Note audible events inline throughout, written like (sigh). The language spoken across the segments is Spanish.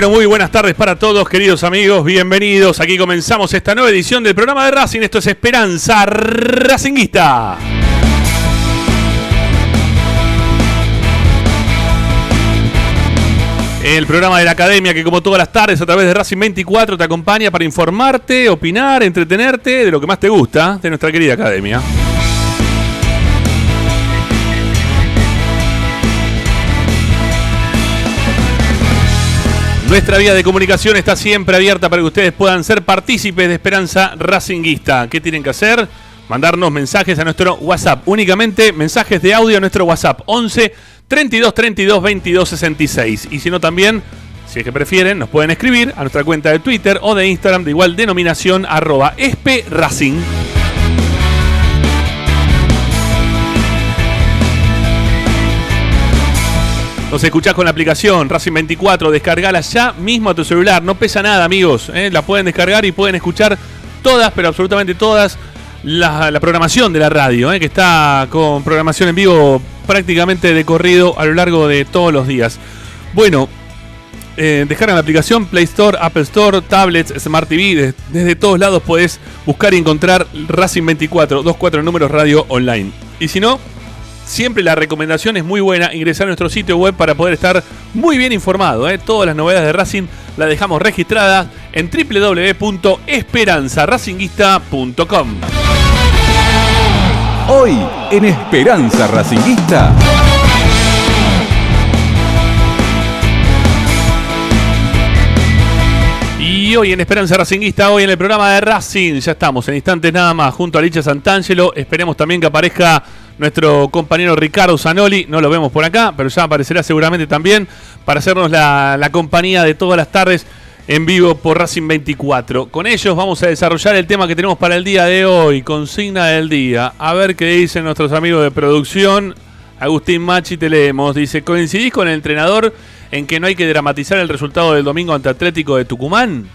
pero muy buenas tardes para todos, queridos amigos. Bienvenidos. Aquí comenzamos esta nueva edición del programa de Racing. Esto es Esperanza Racinguista. El programa de la academia que como todas las tardes a través de Racing 24 te acompaña para informarte, opinar, entretenerte de lo que más te gusta de nuestra querida academia. Nuestra vía de comunicación está siempre abierta para que ustedes puedan ser partícipes de Esperanza Racinguista. ¿Qué tienen que hacer? Mandarnos mensajes a nuestro WhatsApp. Únicamente mensajes de audio a nuestro WhatsApp 11 32 32 22 66. Y si no también, si es que prefieren, nos pueden escribir a nuestra cuenta de Twitter o de Instagram de igual denominación arroba esperacing. Nos escuchás con la aplicación Racing 24, descargala ya mismo a tu celular, no pesa nada amigos, ¿eh? la pueden descargar y pueden escuchar todas, pero absolutamente todas, la, programación de la radio, ¿eh? que está con programación en vivo prácticamente de corrido a lo largo de todos los días. Bueno, eh, descargan la aplicación Play Store, Apple Store, tablets, Smart TV, de- desde todos lados podés buscar y encontrar Racing 24, 24 números radio online. Y si no, Siempre la recomendación es muy buena, ingresar a nuestro sitio web para poder estar muy bien informado. ¿eh? Todas las novedades de Racing las dejamos registradas en www.esperanzaracinguista.com. Hoy en Esperanza Racinguista. Y hoy en Esperanza Racinguista, hoy en el programa de Racing, ya estamos en instantes nada más junto a Licha Santangelo. Esperemos también que aparezca nuestro compañero Ricardo Zanoli. No lo vemos por acá, pero ya aparecerá seguramente también para hacernos la, la compañía de todas las tardes en vivo por Racing 24. Con ellos vamos a desarrollar el tema que tenemos para el día de hoy, consigna del día. A ver qué dicen nuestros amigos de producción. Agustín Machi te leemos. Dice, ¿coincidís con el entrenador en que no hay que dramatizar el resultado del domingo ante Atlético de Tucumán?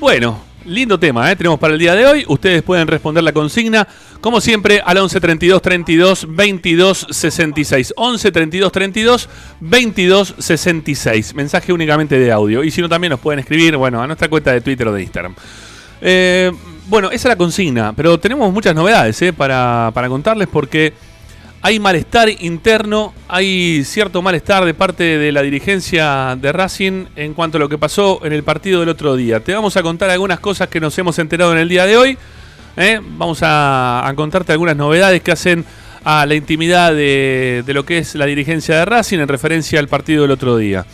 Bueno, lindo tema, ¿eh? tenemos para el día de hoy. Ustedes pueden responder la consigna, como siempre, al 11 32 32 22 66. 11 32 32 22 66. Mensaje únicamente de audio. Y si no, también nos pueden escribir, bueno, a nuestra cuenta de Twitter o de Instagram. Eh, bueno, esa es la consigna, pero tenemos muchas novedades ¿eh? para, para contarles porque hay malestar interno, hay cierto malestar de parte de la dirigencia de Racing en cuanto a lo que pasó en el partido del otro día. Te vamos a contar algunas cosas que nos hemos enterado en el día de hoy. ¿eh? Vamos a, contarte algunas novedades que hacen a la intimidad de, de lo que es la dirigencia de Racing en referencia al partido del otro día.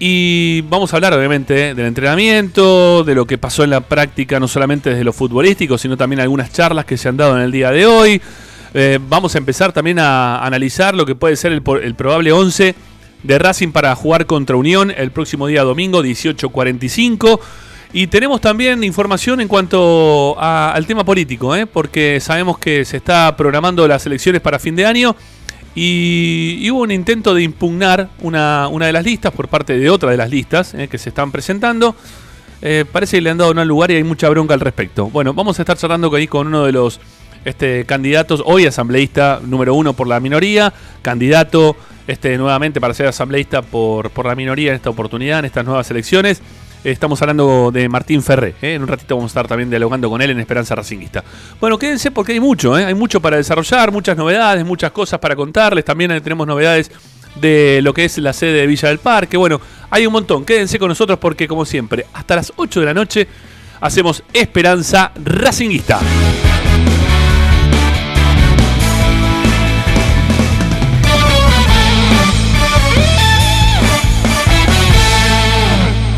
Y vamos a hablar obviamente ¿eh? del entrenamiento, de lo que pasó en la práctica, no solamente desde lo futbolístico, sino también algunas charlas que se han dado en el día de hoy. Eh, vamos a empezar también a analizar lo que puede ser el, probable 11 de Racing para jugar contra Unión el próximo día domingo 18.45. Y tenemos también información en cuanto al tema político, ¿eh? porque sabemos que se está programando las elecciones para fin de año y, hubo un intento de impugnar una, una de las listas por parte de otra de las listas ¿eh? que se están presentando. Parece que le han dado al lugar y hay mucha bronca al respecto. Bueno, vamos a estar charlando ahí con uno de los este, candidatos, hoy asambleísta número uno por la minoría, candidato este, nuevamente para ser asambleísta por, por la minoría en esta oportunidad, en estas nuevas elecciones. Estamos hablando de Martín Ferré. ¿eh? En un ratito vamos a estar también dialogando con él en Esperanza Racinguista. Bueno, quédense porque hay mucho, ¿eh? hay mucho para desarrollar, muchas novedades, muchas cosas para contarles. También tenemos novedades de lo que es la sede de Villa del Parque. Bueno, hay un montón. Quédense con nosotros porque, como siempre, hasta las 8 de la noche hacemos Esperanza Racinguista.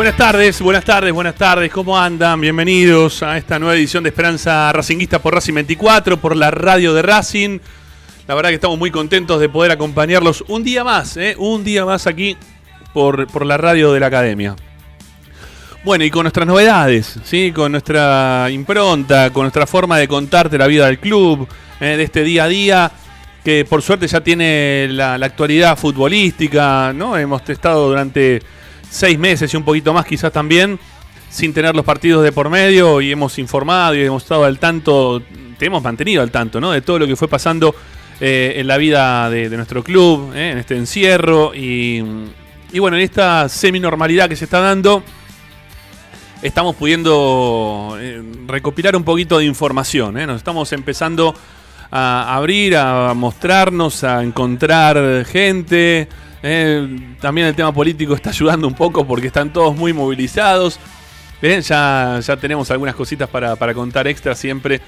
Buenas tardes, buenas tardes, buenas tardes. ¿Cómo andan? Bienvenidos a esta nueva edición de Esperanza Racinguista por Racing 24, por la radio de Racing. La verdad que estamos muy contentos de poder acompañarlos un día más, ¿eh? un día más aquí por, por la radio de la academia. Bueno, y con nuestras novedades, ¿sí? con nuestra impronta, con nuestra forma de contarte la vida del club, ¿eh? de este día a día, que por suerte ya tiene la, la actualidad futbolística, ¿no? Hemos estado durante seis meses y un poquito más quizás también, sin tener los partidos de por medio, y hemos informado y hemos estado al tanto, te hemos mantenido al tanto, ¿no? De todo lo que fue pasando eh, en la vida de, nuestro club, ¿eh? en este encierro, y, bueno, en esta semi-normalidad que se está dando estamos pudiendo eh, recopilar un poquito de información. Nos estamos empezando a abrir, a mostrarnos, a encontrar gente. ¿Eh? También el tema político está ayudando un poco porque están todos muy movilizados. ¿eh? Ya, ya tenemos algunas cositas para, para contar extra siempre.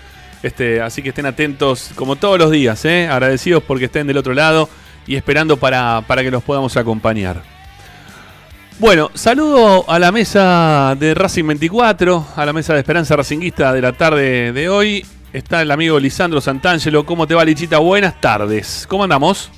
Este, así que estén atentos como todos los días. ¿eh? Agradecidos porque estén del otro lado y esperando para, para que los podamos acompañar. Bueno, saludo a la mesa de Racing 24, a la mesa de Esperanza Racinguista de la tarde de hoy. Está el amigo Lisandro Santangelo. ¿Cómo te va, Lichita? Buenas tardes. ¿Cómo andamos?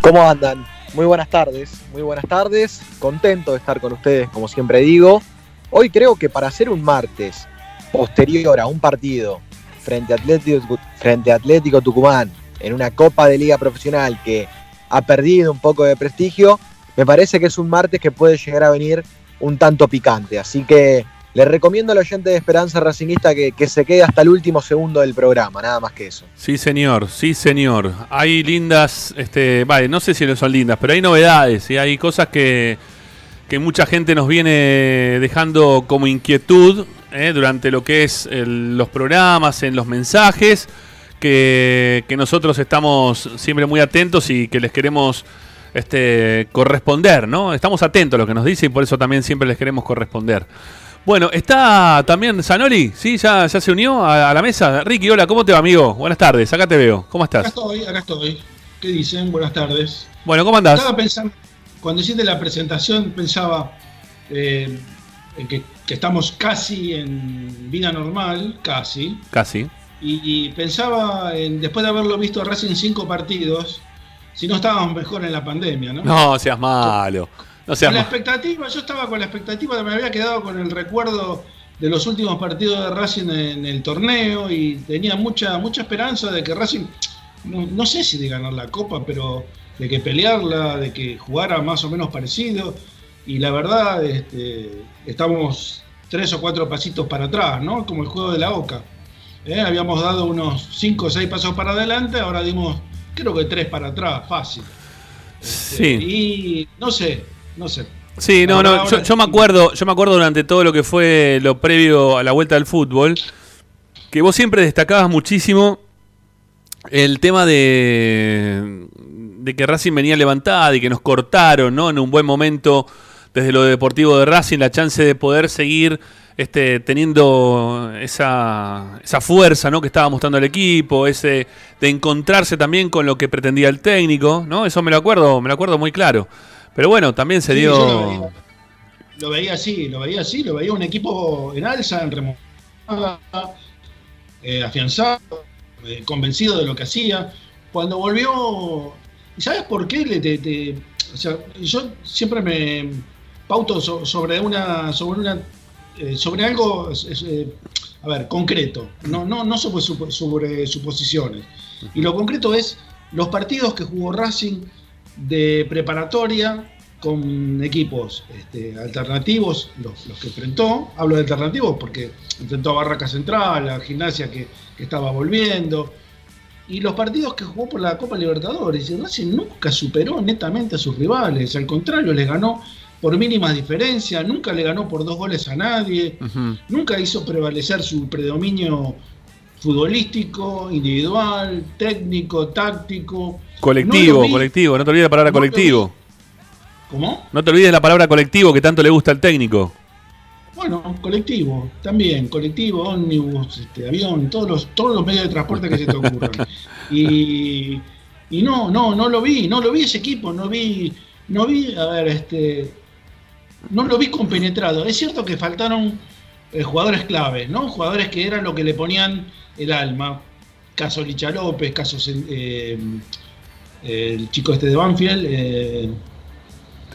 ¿Cómo andan? Muy buenas tardes, muy buenas tardes. Contento de estar con ustedes, como siempre digo. Hoy creo que para hacer un martes posterior a un partido frente a Atlético, frente a Atlético Tucumán en una Copa de Liga Profesional que ha perdido un poco de prestigio, me parece que es un martes que puede llegar a venir un tanto picante. Así que les recomiendo al oyente de Esperanza Racingista que, que, se quede hasta el último segundo del programa, nada más que eso. Sí, señor, sí, señor. Hay lindas, este, vale, no sé si son lindas, pero hay novedades y hay cosas que, que mucha gente nos viene dejando como inquietud eh, durante lo que es el, los programas, en los mensajes, que, que nosotros estamos siempre muy atentos y que les queremos este, corresponder, ¿no? Estamos atentos a lo que nos dice y por eso también siempre les queremos corresponder. Bueno, está también Zanoli, ¿sí? ¿Ya, ya se unió a, a, la mesa? Ricky, hola, ¿cómo te va, amigo? Buenas tardes, acá te veo. ¿Cómo estás? Acá estoy, acá estoy. ¿Qué dicen? Buenas tardes. Bueno, ¿cómo andás? Estaba pensando, cuando hiciste la presentación, pensaba eh, en que, que, estamos casi en vida normal, casi. Casi. Y, y pensaba, en, después de haberlo visto a Racing cinco partidos, si no estábamos mejor en la pandemia, ¿no? No, seas malo. No con la expectativa, yo estaba con la expectativa, me había quedado con el recuerdo de los últimos partidos de Racing en el torneo y tenía mucha, mucha esperanza de que Racing, no, no sé si de ganar la copa, pero de que pelearla, de que jugara más o menos parecido. Y la verdad, este, estamos tres o cuatro pasitos para atrás, ¿no? Como el juego de la Oca. ¿Eh? Habíamos dado unos cinco o seis pasos para adelante, ahora dimos creo que tres para atrás, fácil. Sí. Y no sé, no sé. Sí, no, no, yo, me acuerdo, yo me acuerdo durante todo lo que fue lo previo a la vuelta del fútbol, que vos siempre destacabas muchísimo el tema de, de que Racing venía levantada y que nos cortaron, ¿no? En un buen momento desde lo deportivo de Racing la chance de poder seguir este, teniendo esa, esa fuerza, ¿no? Que estaba mostrando el equipo, ese de encontrarse también con lo que pretendía el técnico, ¿no? Eso me lo acuerdo, me lo acuerdo muy claro. Pero bueno, también se Sí, dio. lo veía. Lo veía así, lo veía así, lo veía un equipo en alza, en remontada, eh, afianzado, eh, convencido de lo que hacía. Cuando volvió, ¿y sabes por qué? Le- te- te- o sea, yo siempre me pauto so- sobre una, sobre una, eh, sobre algo, a ver, concreto, no, no, no sobre, sobre suposiciones. Y lo concreto es los partidos que jugó Racing de preparatoria con equipos este, alternativos, los, los que enfrentó, hablo de alternativos porque enfrentó a Barraca Central, a Gimnasia que, que estaba volviendo, y los partidos que jugó por la Copa Libertadores, y Racing nunca superó netamente a sus rivales, al contrario, les ganó por mínimas diferencias, nunca le ganó por dos goles a nadie, nunca hizo prevalecer su predominio futbolístico, individual, técnico, táctico. Colectivo, No colectivo, no te olvides la palabra No colectivo. ¿Cómo? No te olvides la palabra colectivo que tanto le gusta al técnico. Bueno, colectivo, también, colectivo, ómnibus, este, avión, todos los, todos los medios de transporte que se te ocurran. (laughs) Y, y no, no, no lo vi, no lo vi ese equipo, no vi, no vi, a ver, este, no lo vi compenetrado. Es cierto que faltaron eh, jugadores claves, ¿no? Jugadores que eran lo que le ponían el alma. Caso Licha López, caso eh, el chico este de Banfield, eh,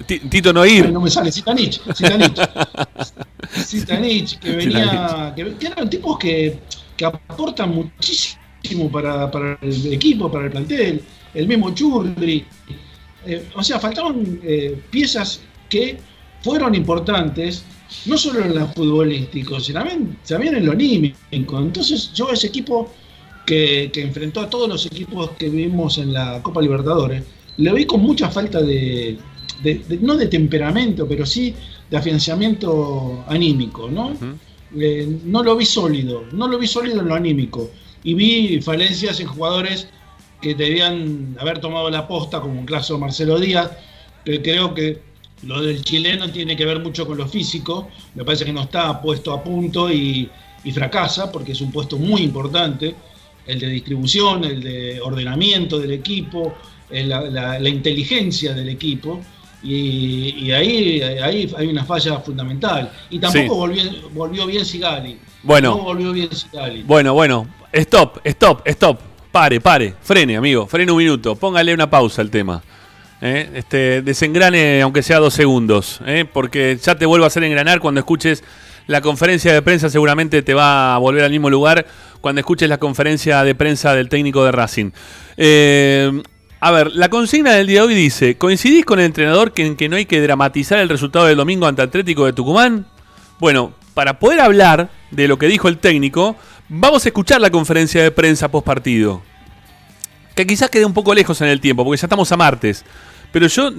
Ti- Tito Noir. no me sale, Zitanich, Zitanich. (laughs) Zitanich, que venía, que, que eran tipos que, que aportan muchísimo para, para el equipo, para el plantel, el mismo Churri. Eh, o sea, faltaban eh, piezas que fueron importantes, no solo en lo futbolístico, sino también, también en lo anímico. Entonces, yo ese equipo que, que enfrentó a todos los equipos que vimos en la Copa Libertadores, le vi con mucha falta de, de- de- no de temperamento, pero sí de afianzamiento anímico, ¿no? Eh, no lo vi sólido, no lo vi sólido en lo anímico. Y vi falencias en jugadores que debían haber tomado la posta, como en caso Marcelo Díaz, que creo que lo del chileno tiene que ver mucho con lo físico, me parece que no está puesto a punto y, y fracasa, porque es un puesto muy importante, el de distribución, el de ordenamiento del equipo, el- la, la- la inteligencia del equipo, y, y ahí, ahí hay una falla fundamental. Y tampoco Sí. volvió, volvió bien Sigali. Bueno. No volvió bien Sigali. Bueno, bueno. Stop, stop, stop. Pare, pare. Frene, amigo. Frene un minuto. Póngale una pausa al tema. ¿Eh? Este, desengrane, aunque sea dos segundos. ¿eh? Porque ya te vuelvo a hacer engranar cuando escuches la conferencia de prensa. Seguramente te va a volver al mismo lugar cuando escuches la conferencia de prensa del técnico de Racing. Eh, a ver, la consigna del día de hoy dice: ¿Coincidís con el entrenador que, en que no hay que dramatizar el resultado del domingo ante Atlético de Tucumán? Bueno, para poder hablar de lo que dijo el técnico, vamos a escuchar la conferencia de prensa post partido. Que quizás quede un poco lejos en el tiempo, porque ya estamos a martes. Pero yo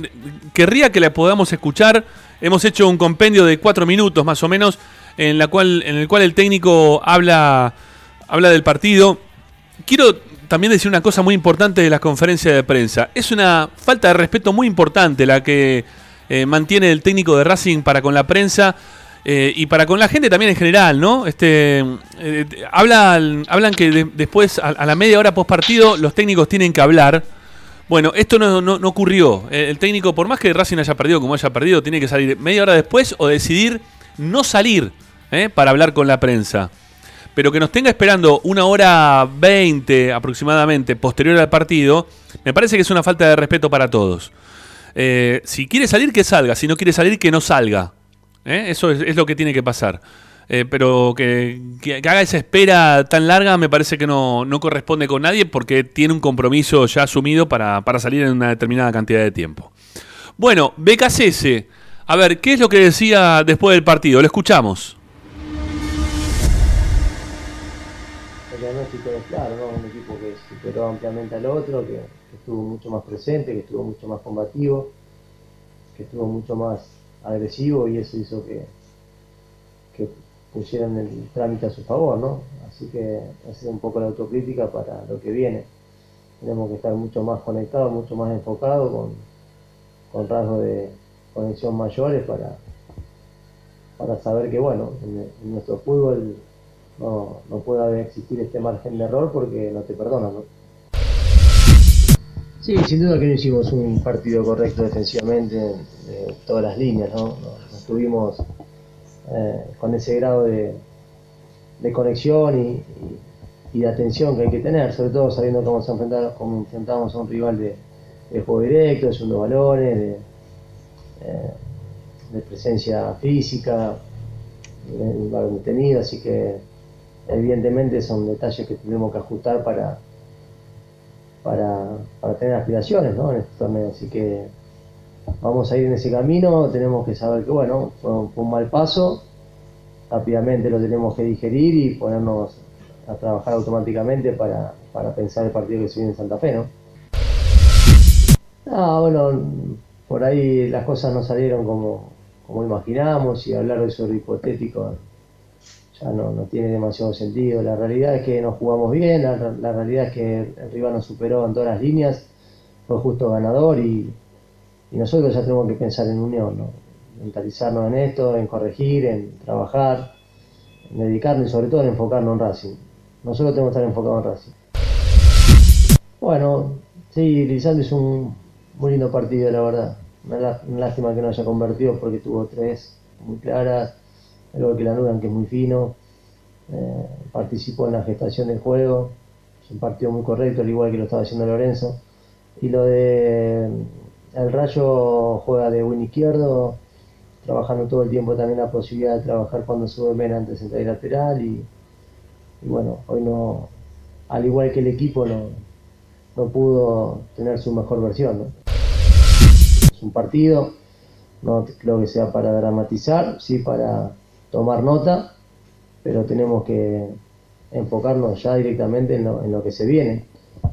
querría que la podamos escuchar. Hemos hecho un compendio de cuatro minutos más o menos, en, la cual, en el cual el técnico habla, habla del partido. Quiero también decir una cosa muy importante de las conferencias de prensa. Es una falta de respeto muy importante la que eh, mantiene el técnico de Racing para con la prensa eh, y para con la gente también en general, ¿no? Este, eh, hablan, que de- después, a, la media hora post partido, los técnicos tienen que hablar. Bueno, esto no, ocurrió. Eh, El técnico, por más que Racing haya perdido como haya perdido, tiene que salir media hora después o decidir no salir para hablar con la prensa. Pero que nos tenga esperando una hora veinte aproximadamente posterior al partido, me parece que es una falta de respeto para todos. Si quiere salir, que salga. Si no quiere salir, que no salga. ¿Eh? Eso es, lo que tiene que pasar. Eh, pero que, haga esa espera tan larga me parece que no, no corresponde con nadie porque tiene un compromiso ya asumido para, para salir en una determinada cantidad de tiempo. Bueno, BKCS, a ver, ¿qué es lo que decía después del partido? Lo escuchamos. El diagnóstico es claro, ¿no? Un equipo que superó ampliamente al otro, que estuvo mucho más presente, que estuvo mucho más combativo, que estuvo mucho más agresivo y eso hizo que, que pusieran el trámite a su favor, ¿no? Así que es un poco la autocrítica para lo que viene. Tenemos que estar mucho más conectados, mucho más enfocados, con, con rasgos de conexión mayores para, para saber que, bueno, en, en nuestro fútbol no, no puede existir este margen de error porque no te perdonan, ¿no? Sí, sin duda que no hicimos un partido correcto defensivamente de todas las líneas, ¿no? No, no estuvimos eh, con ese grado de, de conexión y, de atención que hay que tener, sobre todo sabiendo vamos a enfrentar, como enfrentamos a un rival de, de juego directo, de segundo balones, de, eh, de presencia física, el balón detenido, así que evidentemente son detalles que tendremos que ajustar para, para, tener aspiraciones ¿no? en este torneo. Así que vamos a ir en ese camino, tenemos que saber que bueno, fue un, mal paso, rápidamente lo tenemos que digerir y ponernos a trabajar automáticamente para, para pensar el partido que se viene en Santa Fe, ¿no? Ah, bueno, por ahí las cosas no salieron como, como imaginamos y hablar de eso hipotético ya no, no tiene demasiado sentido. La realidad es que nos jugamos bien, la, realidad es que el nos superó en todas las líneas, fue justo ganador y, nosotros ya tenemos que pensar en unión, ¿no? mentalizarnos en esto, en corregir, en trabajar, en dedicarnos y sobre todo en enfocarnos en Racing. Nosotros tenemos que estar enfocados en Racing. Bueno, sí, Lisandro hizo un muy lindo partido, la verdad. Una lástima que no haya convertido porque tuvo tres muy claras. El que la anulan, que es muy fino. Eh, participó en la gestación del juego. Es un partido muy correcto, al igual que lo estaba haciendo Lorenzo. Y lo de el Rayo juega de win izquierdo, trabajando todo el tiempo también la posibilidad de trabajar cuando sube Mena antes de entrar lateral. Y, y bueno, hoy no, al igual que el equipo, no, no pudo tener su mejor versión. Es un partido, no creo que sea para dramatizar, sí para tomar nota, pero tenemos que enfocarnos ya directamente en lo, en lo que se viene,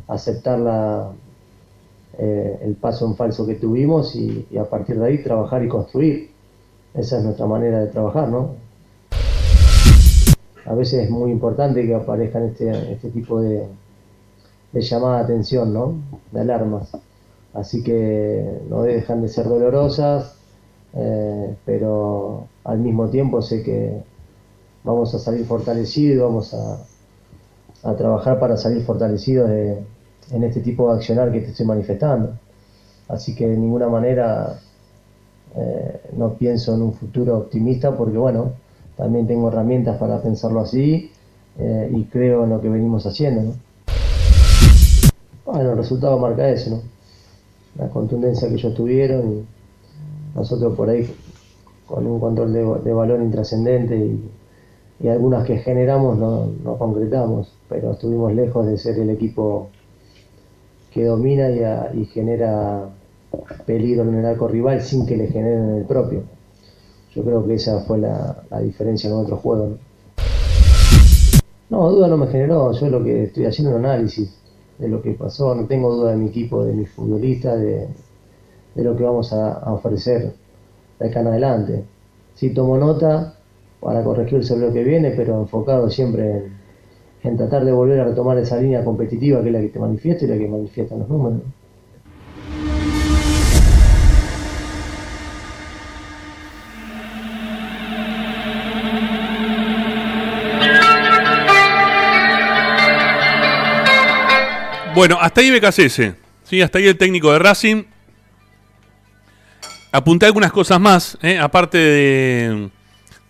aceptar la, eh, el paso en falso que tuvimos y, y a partir de ahí trabajar y construir. Esa es nuestra manera de trabajar, ¿no? A veces es muy importante que aparezcan este, este tipo de, de llamada de atención, ¿no? De alarmas. Así que no dejan de ser dolorosas, eh, pero al mismo tiempo sé que vamos a salir fortalecidos, vamos a, a trabajar para salir fortalecidos de- en este tipo de accionar que te estoy manifestando. Así que de ninguna manera eh, no pienso en un futuro optimista porque bueno, también tengo herramientas para pensarlo así eh, y creo en lo que venimos haciendo. ¿no? Bueno, el resultado marca eso, ¿no? La contundencia que ellos tuvieron y nosotros por ahí con un control de, de balón intrascendente y, algunas que generamos no, concretamos, pero estuvimos lejos de ser el equipo que domina y, a- y genera peligro en el arco rival sin que le generen en el propio. Yo creo que esa fue la, la diferencia con otros juegos. ¿no? No, duda no me generó, yo lo que estoy haciendo es un análisis de lo que pasó, no tengo duda de mi equipo, de mis futbolistas, de, de lo que vamos a, ofrecer de acá en adelante. Sí tomo nota para corregir sobre lo que viene, pero enfocado siempre en, en tratar de volver a retomar esa línea competitiva que es la que te manifiesta y la que manifiestan los números. Bueno, hasta ahí BKCS. Sí, hasta ahí el técnico de Racing. Apunté algunas cosas más, ¿eh? aparte de,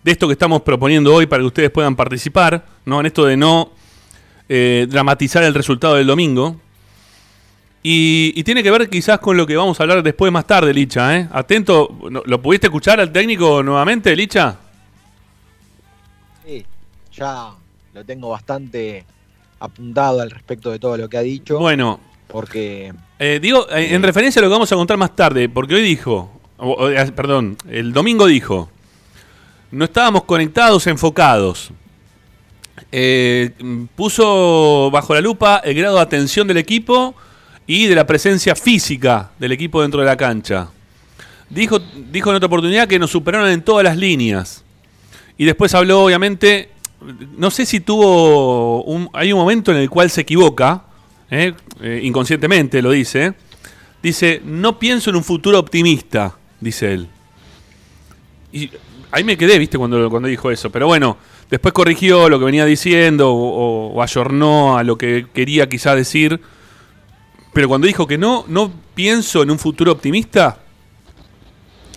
de esto que estamos proponiendo hoy para que ustedes puedan participar, ¿no? En esto de no eh, dramatizar el resultado del domingo. Y, y tiene que ver quizás con lo que vamos a hablar después más tarde, Licha. ¿eh? Atento, ¿lo- ¿lo pudiste escuchar al técnico nuevamente, Licha? Sí, ya lo tengo bastante apuntado al respecto de todo lo que ha dicho. Bueno, Porque Eh, digo, en referencia a lo que vamos a contar más tarde, porque hoy dijo, eh, perdón, el domingo dijo, no estábamos conectados, enfocados. Eh, puso bajo la lupa el grado de atención del equipo y de la presencia física del equipo dentro de la cancha. dijo, dijo en otra oportunidad que nos superaron en todas las líneas. Y después habló, obviamente, no sé si tuvo. Un, hay un momento en el cual se equivoca. Eh, inconscientemente lo dice. Dice: No pienso en un futuro optimista, dice él. Y ahí me quedé, viste, cuando, cuando dijo eso. Pero bueno, después corrigió lo que venía diciendo o, o ayornó a lo que quería quizá decir. Pero cuando dijo que no, no pienso en un futuro optimista,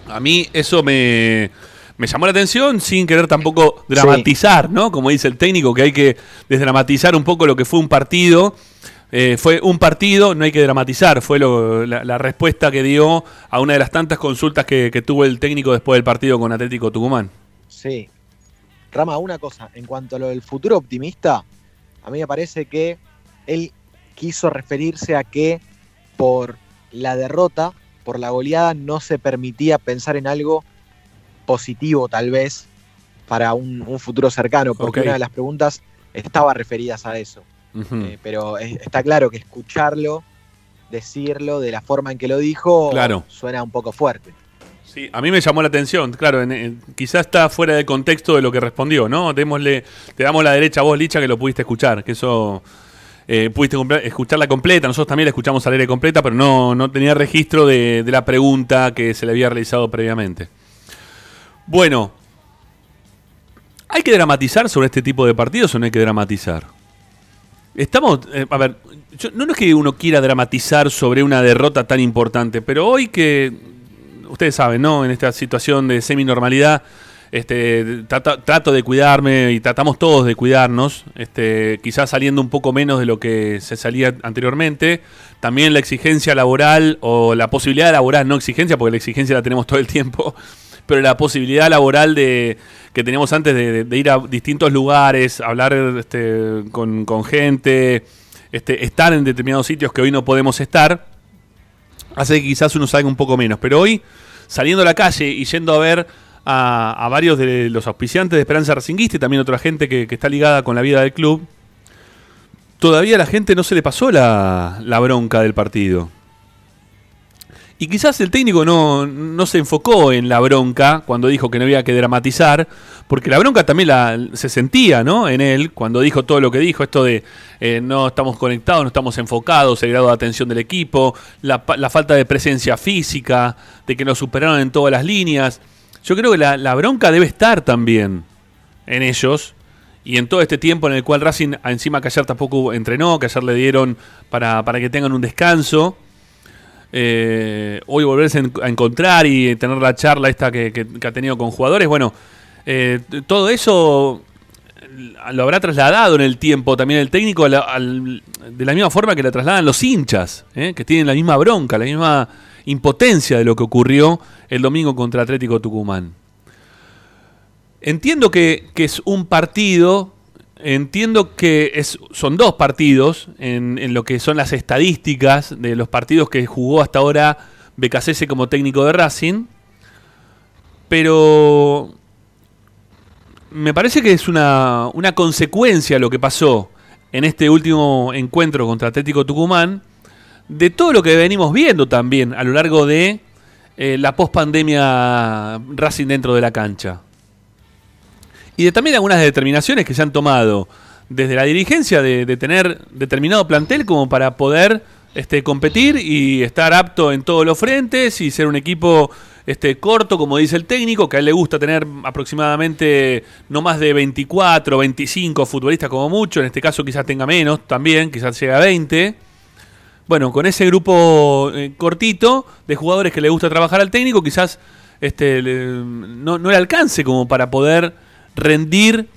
a mí eso me, me llamó la atención sin querer tampoco dramatizar, ¿no? Como dice el técnico, que hay que desdramatizar un poco lo que fue un partido. Eh, fue un partido, no hay que dramatizar, fue lo- la, la respuesta que dio a una de las tantas consultas que, que tuvo el técnico después del partido con Atlético Tucumán. Sí. Rama, una cosa, en cuanto a lo del futuro optimista, a mí me parece que él quiso referirse a que por la derrota, por la goleada, no se permitía pensar en algo positivo tal vez para un, un futuro cercano, porque una de las preguntas estaba referidas a eso. Eh, pero es- está claro que escucharlo, decirlo de la forma en que lo dijo, Claro. suena un poco fuerte. Sí, a mí me llamó la atención, claro, en- en- quizás está fuera de contexto de lo que respondió, ¿no? Démosle, te damos la derecha a vos, Licha, que lo pudiste escuchar, que eso eh, pudiste escucharla completa, nosotros también la escuchamos al aire completa, pero no, no tenía registro de, de la pregunta que se le había realizado previamente. Bueno, ¿hay que dramatizar sobre este tipo de partidos o no hay que dramatizar? Estamos, eh, a ver, yo- no es que uno quiera dramatizar sobre una derrota tan importante, pero hoy que ustedes saben, ¿no? En esta situación de semi-normalidad, este, trata- trato de cuidarme y tratamos todos de cuidarnos, este, quizás saliendo un poco menos de lo que se salía anteriormente. También la exigencia laboral o la posibilidad laboral, no exigencia, porque la exigencia la tenemos todo el tiempo, pero la posibilidad laboral de que teníamos antes de, ir a distintos lugares, hablar este, con, con gente, este, estar en determinados sitios que hoy no podemos estar, hace que quizás uno salga un poco menos. Pero hoy, saliendo a la calle y yendo a ver a, varios de los auspiciantes de Esperanza Racinguista y también otra gente que, está ligada con la vida del club, todavía a la gente no se le pasó la bronca del partido. Y quizás el técnico no, no se enfocó en la bronca cuando dijo que no había que dramatizar, porque la bronca también la, se sentía ¿no? en él cuando dijo todo lo que dijo, esto de eh, no estamos conectados, no estamos enfocados, el grado de atención del equipo, la, la falta de presencia física, de que nos superaron en todas las líneas. Yo creo que la, la bronca debe estar también en ellos. Y en todo este tiempo en el cual Racing, encima que ayer tampoco entrenó, que ayer le dieron para, para que tengan un descanso, eh, hoy volverse a encontrar y tener la charla esta que, ha tenido con jugadores, bueno, eh, todo eso eh, lo habrá trasladado en el tiempo también el técnico de la misma forma que la trasladan los hinchas, que tienen la misma bronca, la misma impotencia de lo que ocurrió el domingo contra Atlético Tucumán. Entiendo que es un partido, entiendo que son dos partidos en, lo que son las estadísticas de los partidos que jugó hasta ahora Becasese como técnico de Racing, pero me parece que es una, una consecuencia lo que pasó en este último encuentro contra Atlético Tucumán de todo lo que venimos viendo también a lo largo de eh, la pospandemia Racing dentro de la cancha. Y de también algunas determinaciones que se han tomado desde la dirigencia de, tener determinado plantel como para poder este, competir y estar apto en todos los frentes y ser un equipo este, corto, como dice el técnico, que a él le gusta tener aproximadamente no más de 24, 25 futbolistas como mucho, en este caso quizás tenga menos también, quizás llegue a 20. Bueno, con ese grupo eh, cortito de jugadores que le gusta trabajar al técnico, quizás este, le- no, no le alcance como para poder rendir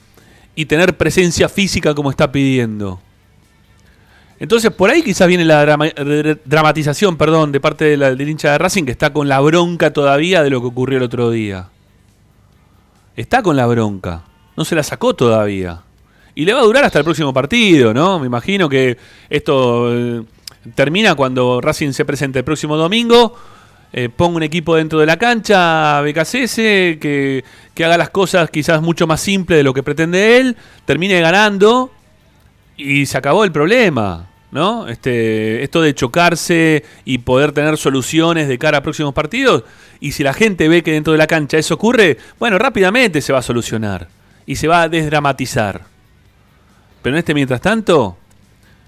y tener presencia física como está pidiendo. Entonces por ahí quizás viene la drama- dra- dramatización, perdón, de parte de la- del hincha de Racing que está con la bronca todavía de lo que ocurrió el otro día. Está con la bronca, no se la sacó todavía. Y le va a durar hasta el próximo partido, ¿no? Me imagino que esto eh, termina cuando Racing se presente el próximo domingo. Eh, ponga un equipo dentro de la cancha, BKCS, que, que haga las cosas quizás mucho más simples de lo que pretende él, termine ganando y se acabó el problema. ¿no? Este, esto de chocarse y poder tener soluciones de cara a próximos partidos. Y si la gente ve que dentro de la cancha eso ocurre, bueno, rápidamente se va a solucionar y se va a desdramatizar. Pero en este mientras tanto,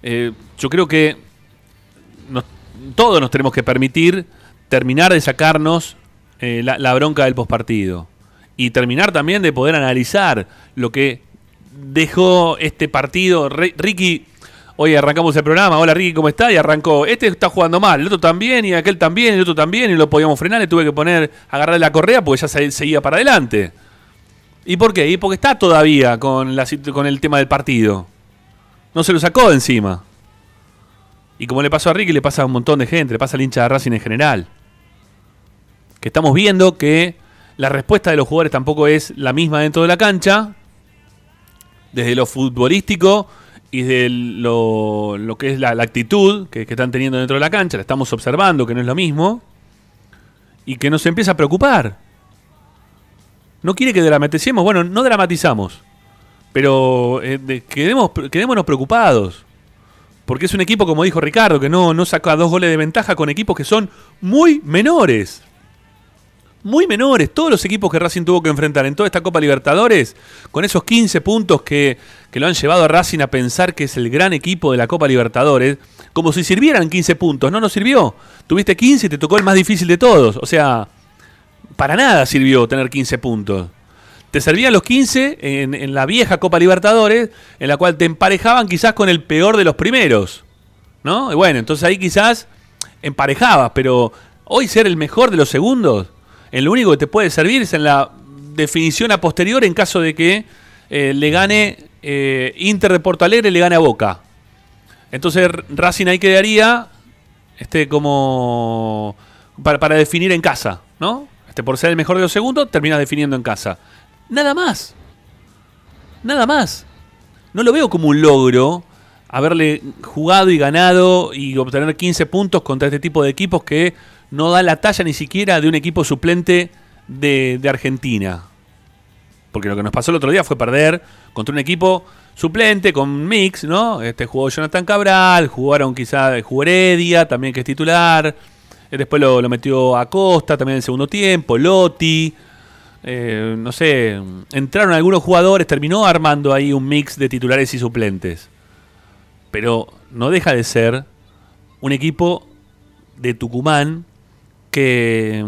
eh, yo creo que nos- todos nos tenemos que permitir terminar de sacarnos eh, la, bronca del pospartido. Y terminar también de poder analizar lo que dejó este partido. Ricky, hoy arrancamos el programa. Hola Ricky, ¿cómo está? Y arrancó. Este está jugando mal, el otro también, y aquel también, y el otro también, y lo podíamos frenar. Le tuve que poner, agarrar la correa porque ya se, seguía para adelante. ¿Y por qué? Y porque está todavía con, la, con el tema del partido. No se lo sacó de encima. Y como le pasó a Ricky, le pasa a un montón de gente, le pasa al hincha de Racing en general. Que estamos viendo que la respuesta de los jugadores tampoco es la misma dentro de la cancha. Desde lo futbolístico y de lo, que es la, actitud que, que están teniendo dentro de la cancha. La estamos observando, que no es lo mismo. Y que nos empieza a preocupar. No quiere que dramaticemos. Bueno, no dramatizamos. Pero eh, de- quedemos, quedémonos preocupados. Porque es un equipo, como dijo Ricardo, que no, no saca dos goles de ventaja con equipos que son muy menores. Muy menores. Todos los equipos que Racing tuvo que enfrentar en toda esta Copa Libertadores, con esos 15 puntos que, que lo han llevado a Racing a pensar que es el gran equipo de la Copa Libertadores, como si sirvieran 15 puntos. No nos sirvió. Tuviste 15 y te tocó el más difícil de todos. O sea, para nada sirvió tener 15 puntos. Te servían los 15 en, en la vieja Copa Libertadores, en la cual te emparejaban quizás con el peor de los primeros. ¿No? Y bueno, entonces ahí quizás emparejabas, pero hoy ser el mejor de los segundos, en lo único que te puede servir es en la definición a posterior en caso de que eh, le gane eh, Inter de Porto Alegre, le gane a Boca. Entonces Racing ahí quedaría este como para, para definir en casa, ¿no? Este por ser el mejor de los segundos, terminas definiendo en casa. Nada más. Nada más. No lo veo como un logro haberle jugado y ganado y obtener 15 puntos contra este tipo de equipos que no da la talla ni siquiera de un equipo suplente de, Argentina. Porque lo que nos pasó el otro día fue perder contra un equipo suplente con mix, ¿no? Este jugó Jonathan Cabral, jugaron quizá jugó Heredia, también que es titular. Eh, Después lo, lo metió Acosta también en el segundo tiempo, Lotti. Eh, no sé, entraron algunos jugadores, terminó armando ahí un mix de titulares y suplentes. Pero no deja de ser un equipo de Tucumán que,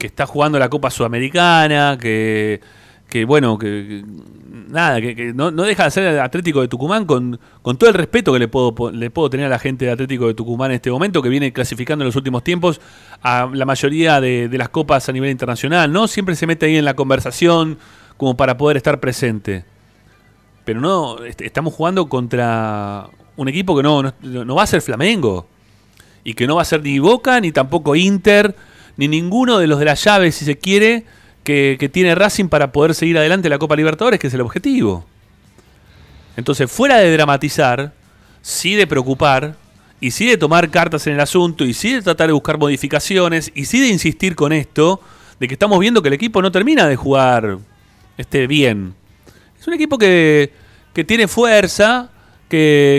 está jugando la Copa Sudamericana, que, que bueno, que, nada, que, no, deja de ser Atlético de Tucumán con, todo el respeto que le puedo, le puedo tener a la gente de Atlético de Tucumán en este momento, que viene clasificando en los últimos tiempos a la mayoría de, las copas a nivel internacional, ¿no? Siempre se mete ahí en la conversación como para poder estar presente. Pero no, est- estamos jugando contra un equipo que no, no va a ser Flamengo. Y que no va a ser ni Boca, ni tampoco Inter, ni ninguno de los de las llaves, si se quiere, que, que tiene Racing para poder seguir adelante la Copa Libertadores, que es el objetivo. Entonces, fuera de dramatizar, sí de preocupar, y sí de tomar cartas en el asunto, y sí de tratar de buscar modificaciones, y sí de insistir con esto, de que estamos viendo que el equipo no termina de jugar este, bien. Es un equipo que, que tiene fuerza,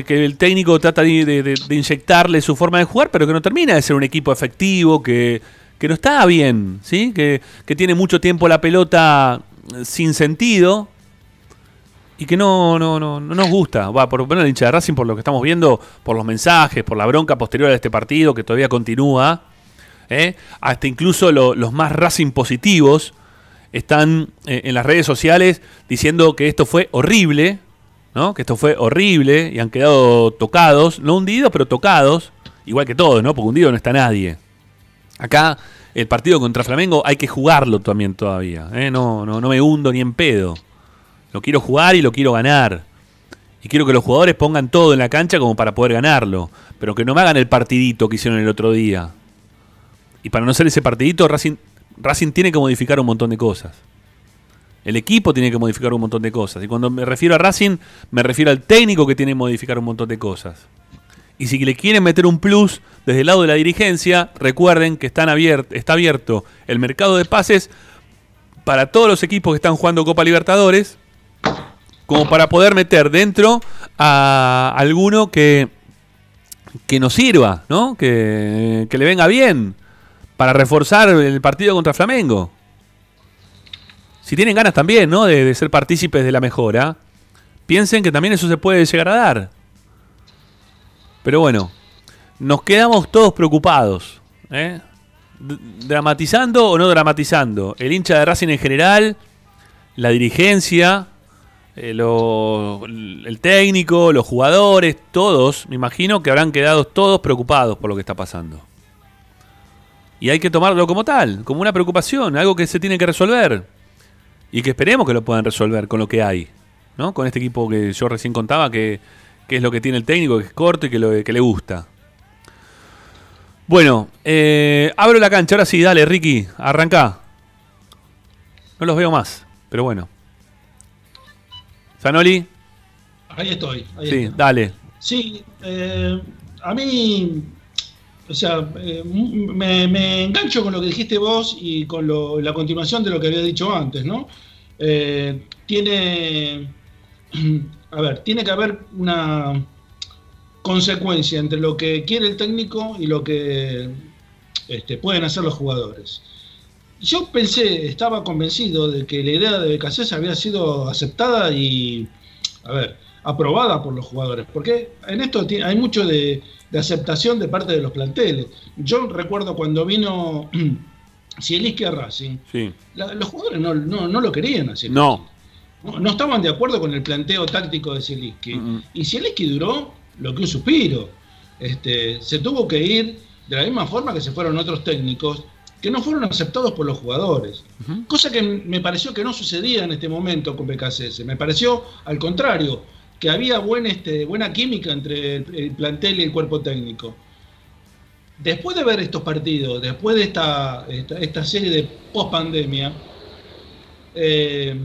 que, el técnico trata de, inyectarle su forma de jugar, pero que no termina de ser un equipo efectivo, que, que no está bien, ¿sí? Que, que tiene mucho tiempo la pelota eh, sin sentido y que no, no, no, no nos gusta. Va, por menos el hincha de Racing, por lo que estamos viendo, por los mensajes, por la bronca posterior a este partido que todavía continúa, ¿eh? hasta incluso lo- los más Racing positivos están eh, en las redes sociales diciendo que esto fue horrible, Que esto fue horrible y han quedado tocados, no hundidos, pero tocados, igual que todos, ¿no? Porque hundido no está nadie. Acá el partido contra Flamengo hay que jugarlo también todavía, ¿eh? No, no, no me hundo ni en pedo. Lo quiero jugar y lo quiero ganar. Y quiero que los jugadores pongan todo en la cancha como para poder ganarlo. Pero que no me hagan el partidito que hicieron el otro día. Y para no hacer ese partidito, Racing, Racing tiene que modificar un montón de cosas. El equipo tiene que modificar un montón de cosas. Y cuando me refiero a Racing, me refiero al técnico que tiene que modificar un montón de cosas. Y si le quieren meter un plus desde el lado de la dirigencia, recuerden que están está abierto el mercado de pases para todos los equipos que están jugando Copa Libertadores, como para poder meter dentro a alguno que que nos sirva, ¿no? Que, que le venga bien para reforzar el partido contra Flamengo. Si tienen ganas también, ¿no? De, ser partícipes de la mejora, piensen que también eso se puede llegar a dar. Pero bueno, nos quedamos todos preocupados. ¿eh? ¿Dramatizando o no dramatizando? El hincha de Racing en general, la dirigencia, eh, el técnico, los jugadores, todos, me imagino que habrán quedado todos preocupados por lo que está pasando. Y hay que tomarlo como tal, como una preocupación, algo que se tiene que resolver. Y que esperemos que lo puedan resolver con lo que hay. ¿no? Con este equipo que yo recién contaba, que, que es lo que tiene el técnico, que es corto y que, lo, que le gusta. Bueno, eh, abro la cancha, ahora sí, dale, Ricky, arranca. No los veo más, pero bueno. Zanoli, Ahí estoy. Ahí sí, estoy. dale. Sí, eh, a mí, o sea, eh, me, me engancho con lo que dijiste vos y con lo- la continuación de lo que había dicho antes, ¿no? Eh, tiene, (clears throat) a ver, tiene que haber una consecuencia entre lo que quiere el técnico y lo que este, pueden hacer los jugadores. Yo pensé, estaba convencido de que la idea de Becasés había sido aceptada y, a ver, aprobada por los jugadores, porque en esto hay mucho de, de aceptación de parte de los planteles. Yo recuerdo cuando vino (clears throat) Zielinski a Racing, Sí. la- los jugadores no, no, no lo querían así. No. No, no estaban de acuerdo con el planteo táctico de Zielinski. Mm, mm. Y Zielinski duró lo que un suspiro. Este, se tuvo que ir de la misma forma que se fueron otros técnicos que no fueron aceptados por los jugadores. Cosa que me pareció que no sucedía en este momento con BKCS. Me pareció al contrario, que había buen, este, buena química entre el, el plantel y el cuerpo técnico. Después de ver estos partidos, después de esta, esta, serie de post-pandemia, eh,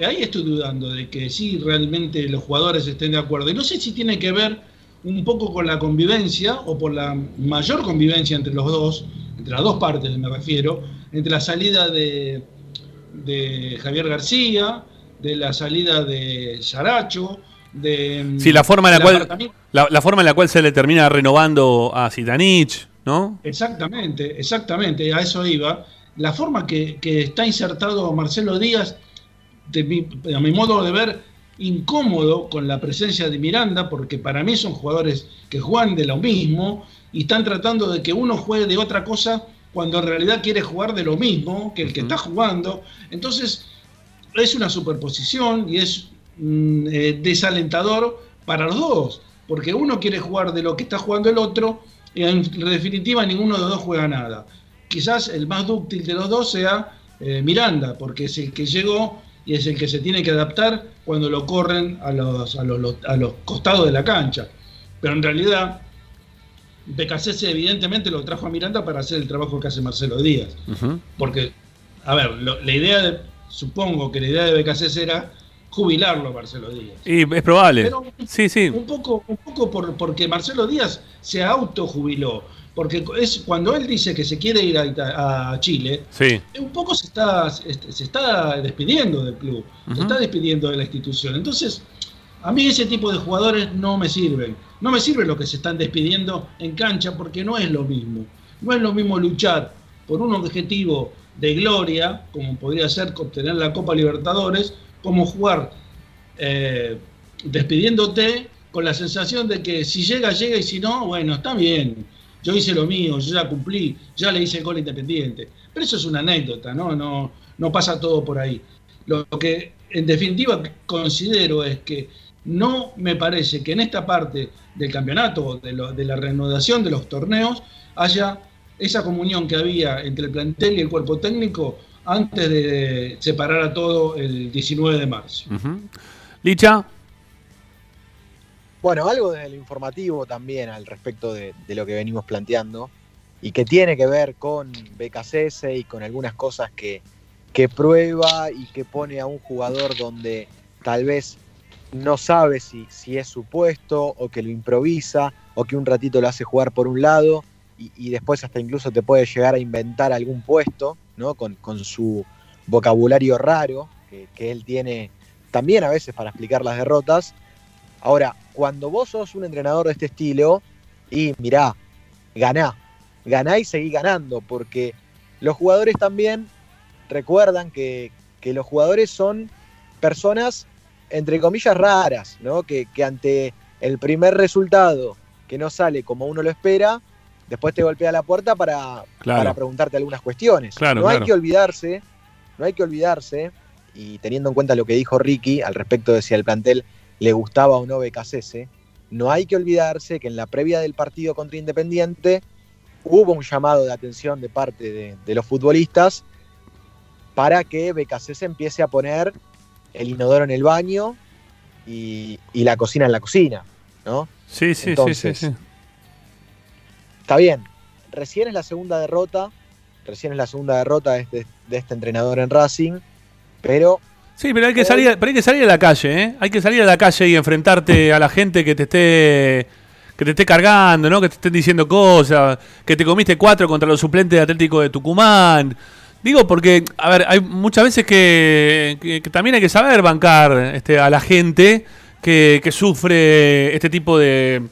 ahí estoy dudando de que sí realmente los jugadores estén de acuerdo. Y no sé si tiene que ver un poco con la convivencia o por la mayor convivencia entre los dos, entre las dos partes me refiero, entre la salida de, de Javier García, de la salida de Saracho, de... Sí, la forma en la cual la, la forma en la cual se le termina renovando a Zitanich, ¿no? Exactamente, exactamente, a eso iba. La forma que, que está insertado Marcelo Díaz, de mi- a mi modo de ver, incómodo con la presencia de Miranda, porque para mí son jugadores que juegan de lo mismo y están tratando de que uno juegue de otra cosa cuando en realidad quiere jugar de lo mismo que el que está jugando. Entonces, es una superposición y es mm, eh, desalentador para los dos, porque uno quiere jugar de lo que está jugando el otro y en definitiva ninguno de los dos juega nada. Quizás el más dúctil de los dos sea eh, Miranda, porque es el que llegó y es el que se tiene que adaptar cuando lo corren a los, a los, a los costados de la cancha. Pero en realidad, Becasese evidentemente lo trajo a Miranda para hacer el trabajo que hace Marcelo Díaz. Porque, a ver, lo- la idea de, supongo que la idea de Becasese era jubilarlo a Marcelo Díaz. Y es probable. Pero- sí, sí. Un poco, un poco por, porque Marcelo Díaz se autojubiló. Porque es cuando él dice que se quiere ir a, a Chile, Sí. un poco se está, este, se está despidiendo del club, se está despidiendo de la institución. Entonces, a mí ese tipo de jugadores no me sirven. No me sirve lo que se están despidiendo en cancha porque no es lo mismo. No es lo mismo luchar por un objetivo de gloria, como podría ser obtener la Copa Libertadores, como jugar eh, despidiéndote con la sensación de que si llega, llega y si no, bueno, está bien. Yo hice lo mío, yo ya cumplí, ya le hice el gol independiente. Pero eso es una anécdota, ¿no? No, no pasa todo por ahí. Lo que en definitiva considero es que no me parece que en esta parte del campeonato, de, de la reanudación de los torneos, haya esa comunión que había entre el plantel y el cuerpo técnico antes de separar a todo el 19 de marzo. Licha, Bueno, algo del informativo también al respecto de, de lo que venimos planteando y que tiene que ver con BKCS y con algunas cosas que, que prueba y que pone a un jugador donde tal vez no sabe si, si es su puesto o que lo improvisa o que un ratito lo hace jugar por un lado y, y después hasta incluso te puede llegar a inventar algún puesto, Con, su vocabulario raro que, él tiene también a veces para explicar las derrotas. Ahora, cuando vos sos un entrenador de este estilo, Y mirá, ganá, ganá y seguí ganando, porque los jugadores también recuerdan que, los jugadores son personas, entre comillas, raras, ¿no? Que ante el primer resultado que no sale como uno lo espera, después te golpea la puerta para, Claro. para preguntarte algunas cuestiones. Claro, no hay que olvidarse, no hay que olvidarse, y teniendo en cuenta lo que dijo Ricky al respecto de si al plantel le gustaba o no Becasese, no hay que olvidarse que en la previa del partido contra Independiente hubo un llamado de atención de parte de, de los futbolistas para que Becasese empiece a poner el inodoro en el baño y, y la cocina en la cocina, ¿no? Sí, sí, Entonces, sí, sí, sí. Está bien, recién es la segunda derrota, recién es la segunda derrota de este, de este entrenador en Racing, pero Sí, pero hay que salir, pero hay que salir a la calle, ¿eh? Hay que salir a la calle y enfrentarte a la gente que te esté que te esté cargando, ¿no? Que te estén diciendo cosas, que te comiste cuatro contra los suplentes de Atlético de Tucumán. Digo porque, a ver, hay muchas veces que, que- que también hay que saber bancar este, a la gente que, que sufre este tipo de,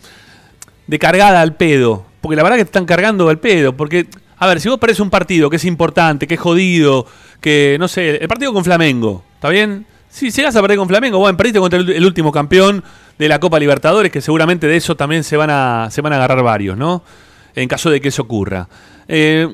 de cargada al pedo. Porque la verdad que te están cargando al pedo. Porque, a ver, si vos perdés un partido que es importante, que es jodido, que, no sé, el partido con Flamengo, ¿está bien? Si llegas a perder con Flamengo, bueno, perdiste contra el, el último campeón de la Copa Libertadores, que seguramente de eso también se van a, se van a agarrar varios, ¿no? En caso de que eso ocurra. Eh,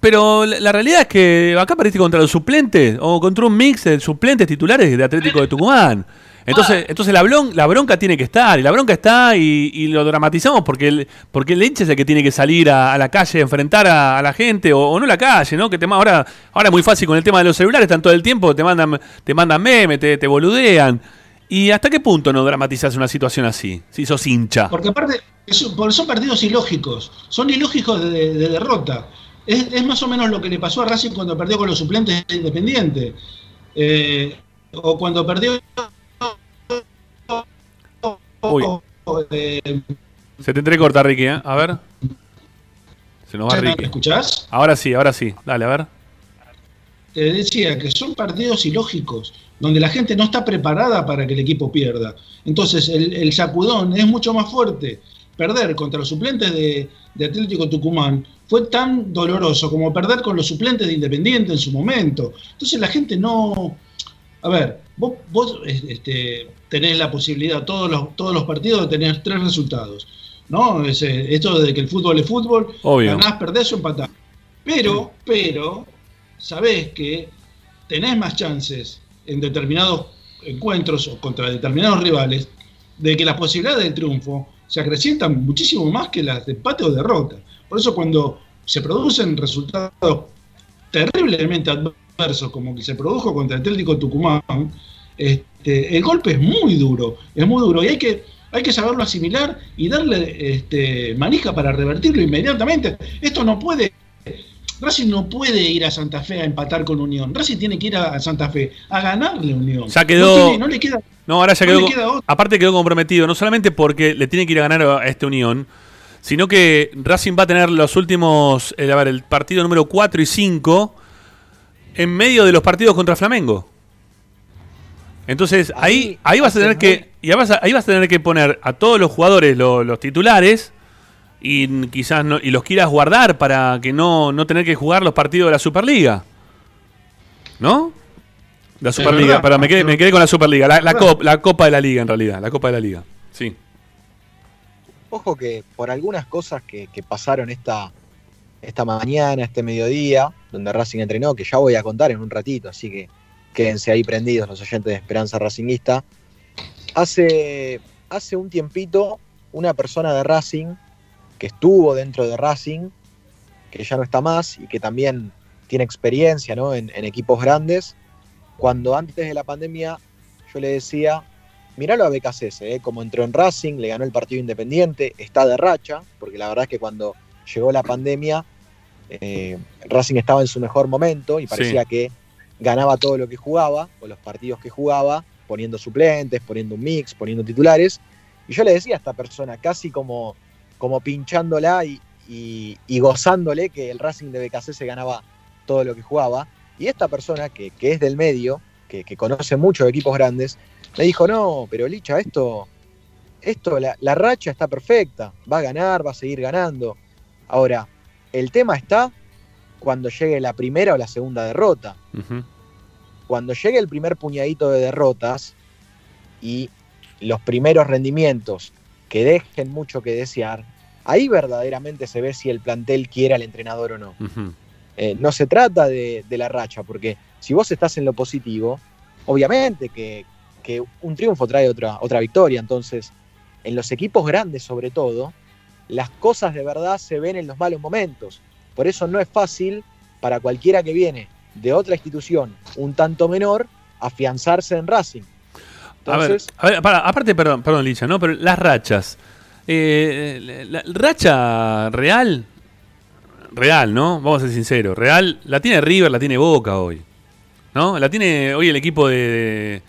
pero la, la realidad es que acá perdiste contra los suplentes o contra un mix de suplentes titulares de Atlético de Tucumán. Entonces, entonces la, blon- la bronca tiene que estar, y la bronca está y, y lo dramatizamos porque el, porque el hincha es el que tiene que salir a, a la calle a enfrentar a, a la gente, o, o no la calle, ¿no? Que te, ahora, ahora es muy fácil con el tema de los celulares, están todo el tiempo, te mandan, te mandan memes, te, te boludean. ¿Y hasta qué punto no dramatizas una situación así? Si sos hincha. Porque aparte, son partidos ilógicos, son ilógicos de, de derrota. Es, es más o menos lo que le pasó a Racing cuando perdió con los suplentes de Independiente. Eh, o cuando perdió. Uy. eh, Se te entrecorta, Ricky, ¿eh? A ver. Se nos va ¿Me Ricky. escuchás? Ahora sí, ahora sí. Dale, a ver. Te decía que son partidos ilógicos, donde la gente no está preparada para que el equipo pierda. Entonces, el, el sacudón es mucho más fuerte. Perder contra los suplentes de, de Atlético Tucumán fue tan doloroso como perder con los suplentes de Independiente en su momento. Entonces, la gente no. A ver, vos, vos este, tenés la posibilidad todos los, todos los partidos de tener tres resultados. ¿No? Ese- esto de que el fútbol es fútbol, Obvio. ganás, perdés o empatás. Pero, pero, sabés que tenés más chances en determinados encuentros o contra determinados rivales de que las posibilidades del triunfo se acrecientan muchísimo más que las de empate o derrota. Por eso cuando se producen resultados terriblemente adversos como que se produjo contra el Atlético Tucumán, este, el golpe es muy duro, es muy duro y hay que, hay que saberlo asimilar y darle este, manija para revertirlo inmediatamente. Esto no puede Racing no puede ir a Santa Fe a empatar con Unión. Racing tiene que ir a Santa Fe a ganarle Unión. Ya quedó- No, tiene- no le queda. No, ahora ya No quedó. queda. Aparte quedó comprometido, no solamente porque le tiene que ir a ganar a esta Unión, sino que Racing va a tener los últimos, eh, a ver, el partido número 4 y 5 en medio de los partidos contra Flamengo. Entonces ahí, ahí, Ahí vas a tener que, y ahí vas a, ahí vas a tener que poner a todos los jugadores, lo- los titulares, y quizás no, y los quieras guardar para que no, no tener que jugar los partidos de la Superliga. ¿No? La Superliga, verdad. perdón, me quedé, me quedé con la Superliga, la, la, verdad. cop- la Copa de la Liga en realidad, la Copa de la Liga. Sí. Ojo que por algunas cosas que, que pasaron esta, esta mañana, este mediodía, donde Racing entrenó, que ya voy a contar en un ratito, así que quédense ahí prendidos los oyentes de Esperanza Racingista. Hace, hace un tiempito, una persona de Racing que estuvo dentro de Racing, que ya no está más y que también tiene experiencia ¿no? en, equipos grandes, cuando antes de la pandemia yo le decía, miralo a Becasese, ¿eh? como entró en Racing, le ganó el partido independiente, está de racha, porque la verdad es que cuando llegó la pandemia, eh, Racing estaba en su mejor momento y parecía que ganaba todo lo que jugaba, o los partidos que jugaba, poniendo suplentes, poniendo un mix, poniendo titulares. Y yo le decía a esta persona, casi como, como pinchándola y, y- y gozándole que el Racing de Becasese ganaba todo lo que jugaba. Y esta persona, que, que es del medio, que, que conoce mucho de equipos grandes, me dijo, no, pero Licha, esto, esto, la, la racha está perfecta, va a ganar, va a seguir ganando. Ahora, el tema está cuando llegue la primera o la segunda derrota. Cuando llegue el primer puñadito de derrotas y los primeros rendimientos que dejen mucho que desear, ahí verdaderamente se ve si el plantel quiere al entrenador o no. Eh, no se trata de, de la racha, porque si vos estás en lo positivo, obviamente que, que un triunfo trae otra, otra victoria. Entonces, en los equipos grandes sobre todo, las cosas de verdad se ven en los malos momentos. Por eso no es fácil para cualquiera que viene de otra institución un tanto menor afianzarse en Racing. A ver, Entonces, a ver, para, aparte, perdón, perdón, Licha, ¿no? Pero las rachas. Eh, la, la racha real, real, ¿no? Vamos a ser sinceros. Real, la tiene River, la tiene Boca hoy. ¿No? La tiene hoy el equipo de-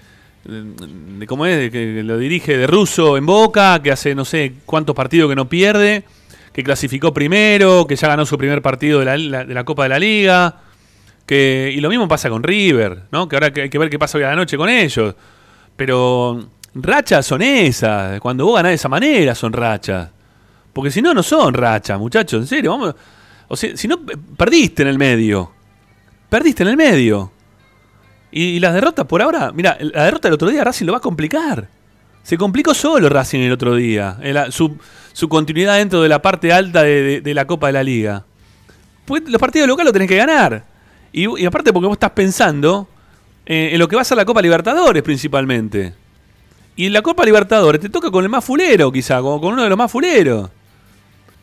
¿Cómo es? De que lo dirige de Russo en Boca, que hace no sé cuántos partidos que no pierde, que clasificó primero, que ya ganó su primer partido de la, de la Copa de la Liga. Que, y lo mismo pasa con River, ¿no? Que ahora hay que ver qué pasa hoy a la noche con ellos. Pero rachas son esas. Cuando vos ganás de esa manera son rachas. Porque si no, no son rachas, muchachos. En serio. O sea, si no, perdiste en el medio. Perdiste en el medio. Y, las derrotas por ahora. Mira, la derrota del otro día Racing lo va a complicar. Se complicó solo Racing el otro día. Su, su continuidad dentro de la parte alta de, la Copa de la Liga. Pues los partidos locales los tenés que ganar. Y, aparte porque vos estás pensando eh, en lo que va a ser la Copa Libertadores principalmente. Y la Copa Libertadores te toca con el más fulero, quizá, con, con uno de los más fuleros.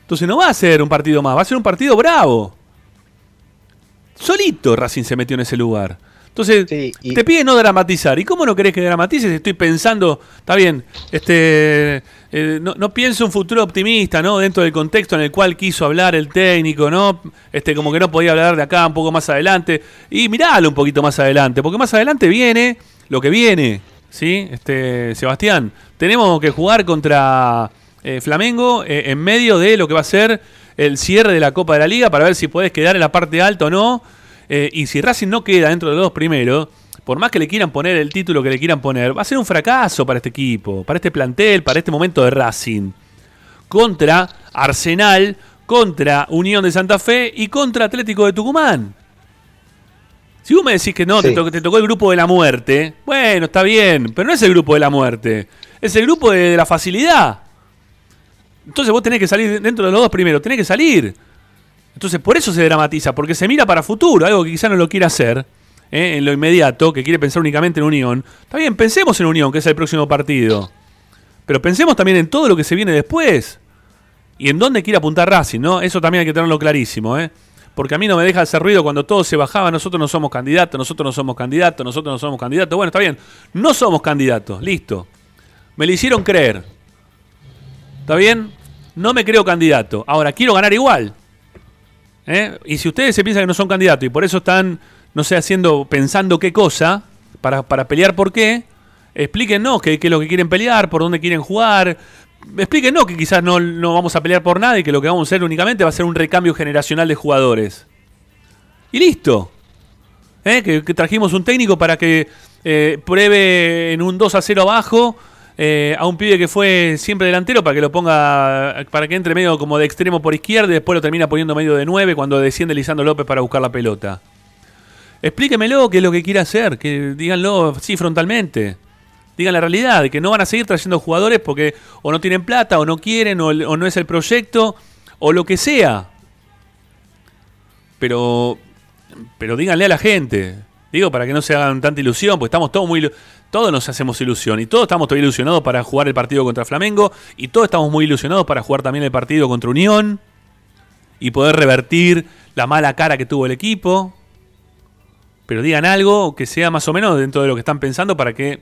Entonces no va a ser un partido más, va a ser un partido bravo. Solito Racing se metió en ese lugar. Entonces, Sí, y- te pide no dramatizar. ¿Y cómo no querés que dramatices? Estoy pensando, está bien, este, eh, no, no pienso un futuro optimista, ¿no? Dentro del contexto en el cual quiso hablar el técnico, ¿no? Este, como que no podía hablar de acá un poco más adelante. Y miralo un poquito más adelante, porque más adelante viene lo que viene, ¿sí? Este, Sebastián, tenemos que jugar contra eh, Flamengo eh, en medio de lo que va a ser el cierre de la Copa de la Liga para ver si puedes quedar en la parte alta o no. Eh, y si Racing no queda dentro de los dos primeros, por más que le quieran poner el título que le quieran poner, va a ser un fracaso para este equipo, para este plantel, para este momento de Racing. Contra Arsenal, contra Unión de Santa Fe y contra Atlético de Tucumán. Si vos me decís que no, te, Sí. to- te tocó el grupo de la muerte, bueno, está bien, pero no es el grupo de la muerte, es el grupo de, de la facilidad. Entonces vos tenés que salir dentro de los dos primeros, tenés que salir. Entonces por eso se dramatiza, porque se mira para futuro, algo que quizá no lo quiere hacer ¿eh? en lo inmediato, que quiere pensar únicamente en Unión. Está bien, pensemos en Unión, que es el próximo partido. Pero pensemos también en todo lo que se viene después. Y en dónde quiere apuntar Racing, ¿no? Eso también hay que tenerlo clarísimo, ¿eh? Porque a mí no me deja hacer ruido cuando todo se bajaba, nosotros no somos candidatos, nosotros no somos candidatos, nosotros no somos candidatos. Bueno, está bien, no somos candidatos, listo. Me lo hicieron creer. ¿Está bien? No me creo candidato. Ahora, quiero ganar igual. ¿Eh? Y si ustedes se piensan que no son candidatos y por eso están, no sé, haciendo, pensando qué cosa, para, para pelear por qué, explíquenos qué, qué es lo que quieren pelear, por dónde quieren jugar. Explíquenos que quizás no, no vamos a pelear por nada y que lo que vamos a hacer únicamente va a ser un recambio generacional de jugadores. Y listo. ¿Eh? Que, trajimos un técnico para que eh, pruebe en un 2 a 0 abajo eh, a un pibe que fue siempre delantero para que lo ponga, para que entre medio como de extremo por izquierda y después lo termina poniendo medio de 9 cuando desciende Lisandro López para buscar la pelota. Explíquemelo qué es lo que quiere hacer, que díganlo así frontalmente. Digan la realidad, que no van a seguir trayendo jugadores porque o no tienen plata, o no quieren, o, o no es el proyecto, o lo que sea. Pero, pero díganle a la gente. Digo, para que no se hagan tanta ilusión, porque estamos todos muy... Todos nos hacemos ilusión y todos estamos todavía ilusionados para jugar el partido contra Flamengo y todos estamos muy ilusionados para jugar también el partido contra Unión y poder revertir la mala cara que tuvo el equipo. Pero digan algo que sea más o menos dentro de lo que están pensando para que...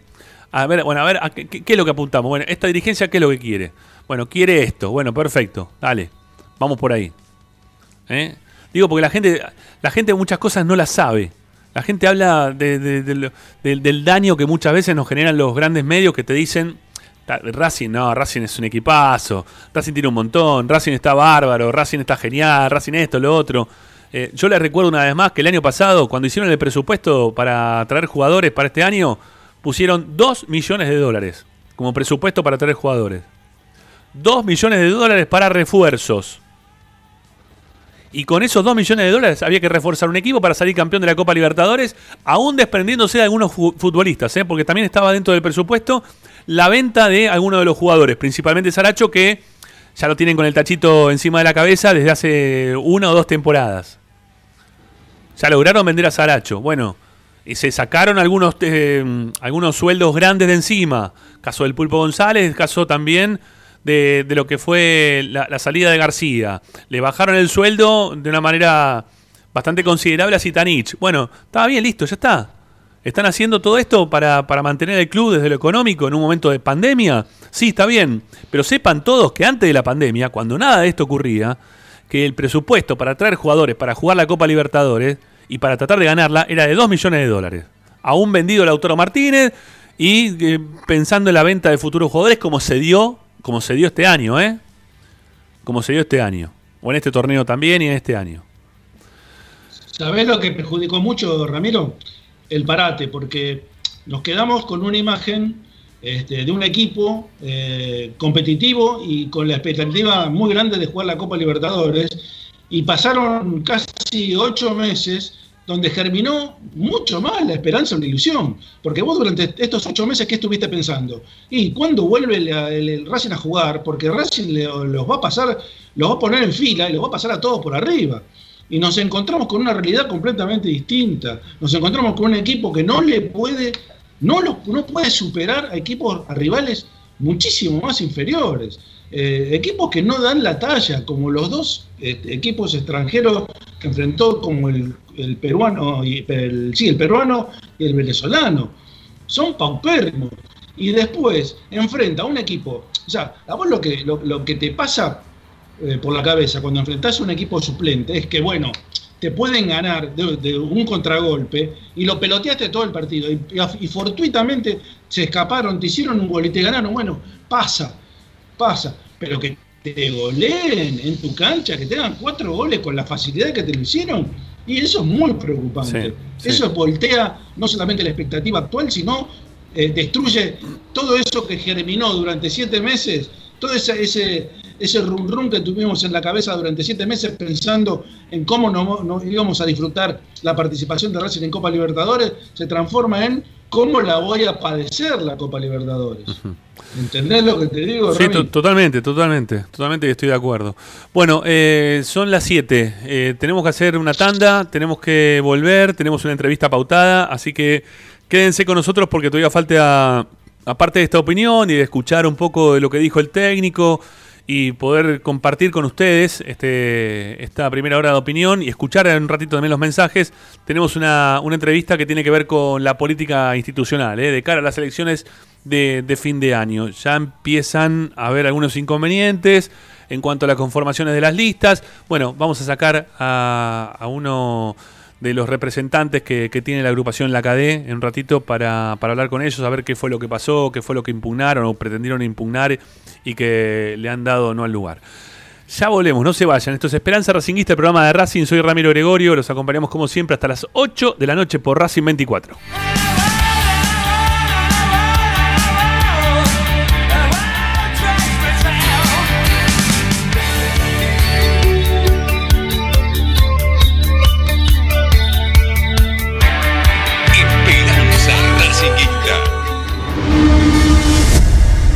A ver, bueno, a ver, ¿a qué es lo que apuntamos? Bueno, esta dirigencia, ¿qué es lo que quiere? Bueno, quiere esto. Bueno, perfecto. Dale, vamos por ahí. ¿Eh? Digo, porque la gente, la gente muchas cosas no las sabe. La gente habla de- del- daño que muchas veces nos generan los grandes medios que te dicen, "Ta- Racing, no, Racing es un equipazo, Racing tiene un montón, Racing está bárbaro, Racing está genial, Racing esto, lo otro. Eh, yo les recuerdo una vez más que el año pasado, cuando hicieron el presupuesto para traer jugadores para este año, pusieron 2 millones de dólares como presupuesto para traer jugadores. 2 millones de dólares para refuerzos. Y con esos 2 millones de dólares había que reforzar un equipo para salir campeón de la Copa Libertadores, aún desprendiéndose de algunos fu- futbolistas, ¿eh? porque también estaba dentro del presupuesto la venta de algunos de los jugadores, principalmente Saracho, que ya lo tienen con el tachito encima de la cabeza desde hace una o dos temporadas. Ya lograron vender a Saracho. Bueno, y se sacaron algunos, eh, algunos sueldos grandes de encima. Caso del Pulpo González, caso también de, de lo que fue la, la salida de García. Le bajaron el sueldo de una manera bastante considerable a Sitanich. Bueno, estaba bien, listo, ya está. ¿Están haciendo todo esto para, para mantener el club desde lo económico en un momento de pandemia? Sí, está bien. Pero sepan todos que antes de la pandemia, cuando nada de esto ocurría, que el presupuesto para traer jugadores para jugar la Copa Libertadores y para tratar de ganarla era de 2 millones de dólares. Aún vendido Lautaro Martínez y eh, pensando en la venta de futuros jugadores como se dio, como se dio este año, ¿eh? Como se dio este año. O en este torneo también y en este año. ¿Sabés lo que perjudicó mucho, Ramiro? El parate, porque nos quedamos con una imagen este, de un equipo eh, competitivo y con la expectativa muy grande de jugar la Copa Libertadores. Y pasaron casi ocho meses donde germinó mucho más la esperanza o la ilusión. Porque vos durante estos ocho meses, ¿qué estuviste pensando? ¿Y cuándo vuelve el, Racing a jugar? Porque Racing le- los va a pasar, los va a poner en fila y los va a pasar a todos por arriba y nos encontramos con una realidad completamente distinta. Nos encontramos con un equipo que no le puede, no, lo, no puede superar a equipos, a rivales muchísimo más inferiores. Eh, equipos que no dan la talla, como los dos este, equipos extranjeros que enfrentó, como el, el peruano, y el, sí, el peruano y el venezolano. Son paupérrimos. Y después enfrenta a un equipo. O sea, a vos lo que, lo, que te pasa eh, por la cabeza cuando enfrentás a un equipo suplente es que, bueno, te pueden ganar de, un contragolpe y lo peloteaste todo el partido y, y- y fortuitamente se escaparon, te hicieron un gol y te ganaron. Bueno, pasa, pasa, pero que te goleen en tu cancha, que te hagan cuatro goles con la facilidad que te lo hicieron. Y eso es muy preocupante. Sí, sí. Eso voltea no solamente la expectativa actual, sino eh, destruye todo eso que germinó durante siete meses, todo ese, ese, ese rum rum que tuvimos en la cabeza durante siete meses pensando en cómo no, no íbamos a disfrutar la participación de Racing en Copa Libertadores, se transforma en cómo la voy a padecer la Copa Libertadores. ¿Entendés lo que te digo, Sí, Rami? totalmente, totalmente, totalmente estoy de acuerdo. Bueno, eh, son las 7, eh, tenemos que hacer una tanda, tenemos que volver, tenemos una entrevista pautada, así que quédense con nosotros porque todavía falta, aparte de esta opinión y de escuchar un poco de lo que dijo el técnico y poder compartir con ustedes este, esta primera hora de opinión y escuchar en un ratito también los mensajes, tenemos una, una entrevista que tiene que ver con la política institucional, eh, de cara a las elecciones de, de fin de año. Ya empiezan a haber algunos inconvenientes en cuanto a las conformaciones de las listas. Bueno, vamos a sacar a, a uno de los representantes que, que tiene la agrupación La CADE en un ratito para, para hablar con ellos, a ver qué fue lo que pasó, qué fue lo que impugnaron o pretendieron impugnar y que le han dado no al lugar. Ya volvemos, no se vayan. Esto es Esperanza Racinguista, el programa de Racing. Soy Ramiro Gregorio, los acompañamos como siempre hasta las 8 de la noche por Racing 24.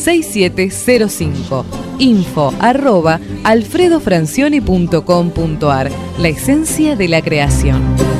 4772-6705. Info arroba alfredofrancioni.com.ar. La esencia de la creación.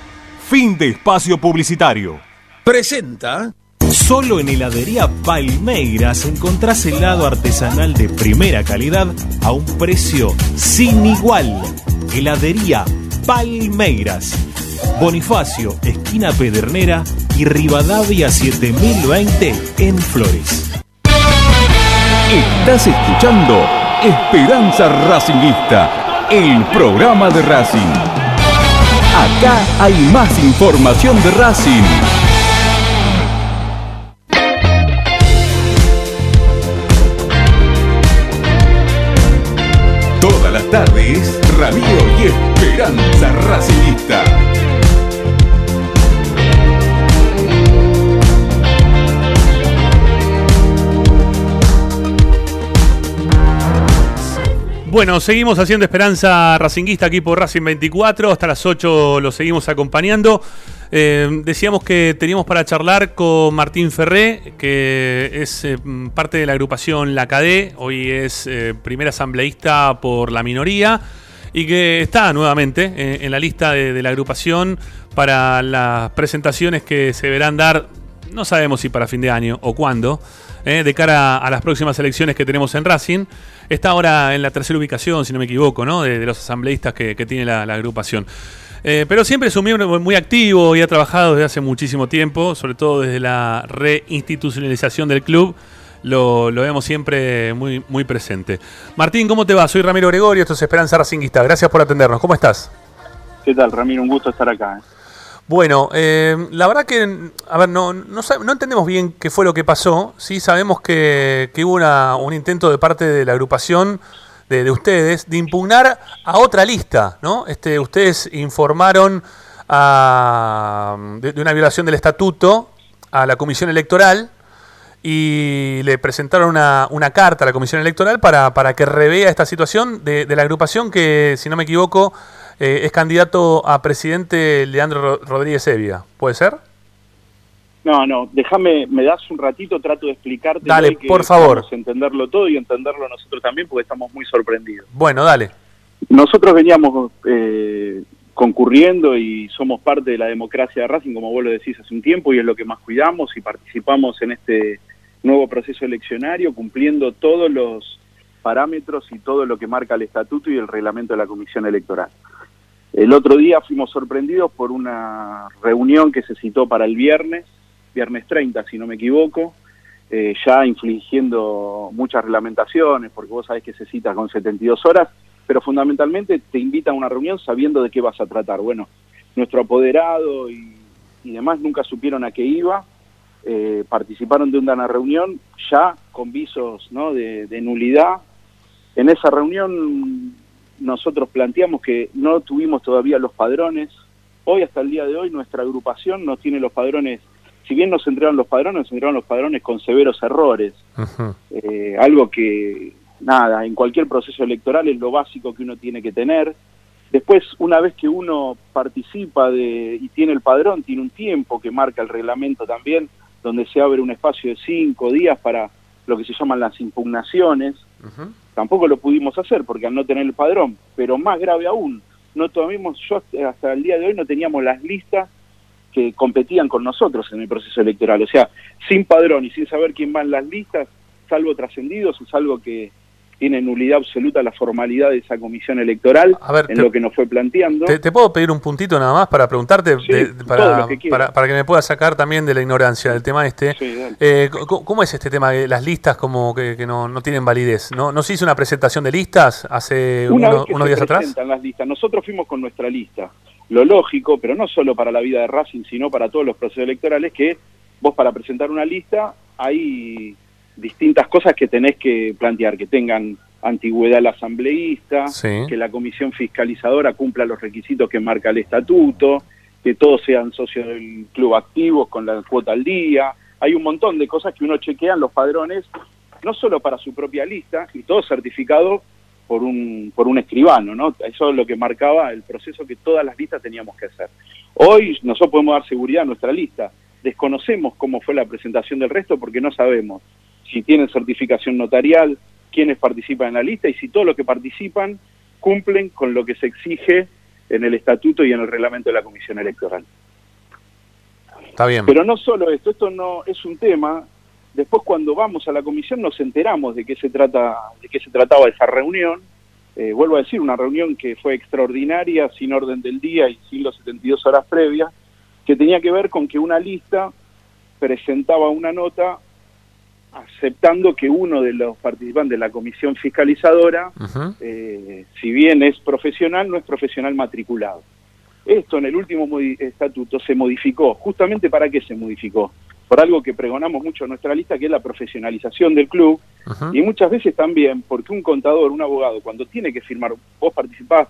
Fin de espacio publicitario. Presenta. Solo en heladería Palmeiras encontrás helado artesanal de primera calidad a un precio sin igual. Heladería Palmeiras. Bonifacio, esquina Pedernera y Rivadavia 7020 en Flores. Estás escuchando Esperanza Racingista, el programa de Racing. Acá hay más información de Racing. Todas las tardes, Ramiro y Esperanza Racingista. Bueno, seguimos haciendo Esperanza Racinguista aquí por Racing 24. Hasta las 8 lo seguimos acompañando. Eh, decíamos que teníamos para charlar con Martín Ferré, que es eh, parte de la agrupación La Cadé. Hoy es eh, primer asambleísta por la minoría y que está nuevamente en la lista de, de la agrupación para las presentaciones que se verán dar, no sabemos si para fin de año o cuándo, eh, de cara a las próximas elecciones que tenemos en Racing. Está ahora en la tercera ubicación, si no me equivoco, ¿no? de, los asambleístas que, tiene la, agrupación. Eh, pero siempre es un miembro muy activo y ha trabajado desde hace muchísimo tiempo, sobre todo desde la reinstitucionalización del club. Lo, vemos siempre muy, muy presente. Martín, ¿cómo te va? Soy Ramiro Gregorio, esto es Esperanza Racinguista. Gracias por atendernos. ¿Cómo estás? ¿Qué tal, Ramiro? Un gusto estar acá. ¿eh? Bueno, eh, la verdad que, a ver, no, no, no entendemos bien qué fue lo que pasó. Sí sabemos que, que hubo una- un intento de parte de la agrupación de, de ustedes de impugnar a otra lista, ¿no? Este, ustedes informaron a- de, de una violación del estatuto a la comisión electoral y le presentaron una, una carta a la comisión electoral para, para que revea esta situación de, de la agrupación que, si no me equivoco, eh, es candidato a presidente Leandro Ro- Rodríguez Evia. ¿Puede ser? No, no, déjame, me das un ratito, trato de explicarte. Dale, que por favor. entenderlo todo y entenderlo nosotros también porque estamos muy sorprendidos. Bueno, dale. Nosotros veníamos eh, concurriendo y somos parte de la democracia de Racing, como vos lo decís hace un tiempo, y es lo que más cuidamos y participamos en este nuevo proceso eleccionario cumpliendo todos los parámetros y todo lo que marca el estatuto y el reglamento de la Comisión Electoral. El otro día fuimos sorprendidos por una reunión que se citó para el viernes, viernes 30 si no me equivoco, eh, ya infligiendo muchas reglamentaciones, porque vos sabés que se cita con 72 horas, pero fundamentalmente te invita a una reunión sabiendo de qué vas a tratar. Bueno, nuestro apoderado y, demás nunca supieron a qué iba, eh, participaron de una reunión ya con visos ¿no? de nulidad. En esa reunión nosotros planteamos que no tuvimos todavía los padrones. Hoy, hasta el día de hoy, nuestra agrupación no tiene los padrones. Si bien nos entregaron los padrones, nos entregaron los padrones con severos errores. Eh, algo que, nada, en cualquier proceso electoral es lo básico que uno tiene que tener. Después, una vez que uno participa de, y tiene el padrón, tiene un tiempo que marca el reglamento también, donde se abre un espacio de cinco días para lo que se llaman las impugnaciones. Tampoco lo pudimos hacer porque al no tener el padrón, pero más grave aún, no tuvimos, yo hasta el día de hoy no teníamos las listas que competían con nosotros en el proceso electoral. O sea, sin padrón y sin saber quién va en las listas, salvo trascendidos, es algo que tiene nulidad absoluta la formalidad de esa comisión electoral en te- lo que nos fue planteando. ¿Te, te puedo pedir un puntito nada más para preguntarte, de- para, que quieras. para, para que me pueda sacar también de la ignorancia del tema este? Sí. Eh, ¿Cómo es este tema de las listas como que, que no, no tienen validez? ¿No, ¿No se hizo una presentación de listas hace Una uno- vez que unos se días atrás? presentan las listas, nosotros fuimos con nuestra lista. Lo lógico, pero no solo para la vida de Racing, sino para todos los procesos electorales, que vos para presentar una lista hay distintas cosas que tenés que plantear, que tengan antigüedad al asambleísta, Sí. que la comisión fiscalizadora cumpla los requisitos que marca el estatuto, que todos sean socios del club activos con la cuota al día. Hay un montón de cosas que uno chequea en los padrones, no solo para su propia lista, y todo certificado por un, por un escribano, ¿no? Eso es lo que marcaba el proceso que todas las listas teníamos que hacer. Hoy nosotros podemos dar seguridad a nuestra lista. Desconocemos cómo fue la presentación del resto porque no sabemos si tienen certificación notarial, quiénes participan en la lista y si todos los que participan cumplen con lo que se exige en el estatuto y en el reglamento de la Comisión Electoral. Está bien. Pero no solo esto, esto no es un tema. Después cuando vamos a la comisión nos enteramos de qué se trata, de qué se trataba esa reunión. Eh, vuelvo a decir, una reunión que fue extraordinaria, sin orden del día y sin los 72 horas previas, que tenía que ver con que una lista presentaba una nota aceptando que uno de los participantes de la comisión fiscalizadora eh, si bien es profesional, no es profesional matriculado. Esto en el último modi- estatuto se modificó. ¿Justamente para qué se modificó? Por algo que pregonamos mucho en nuestra lista, que es la profesionalización del club. Y muchas veces también, porque un contador, un abogado, cuando tiene que firmar, vos participás,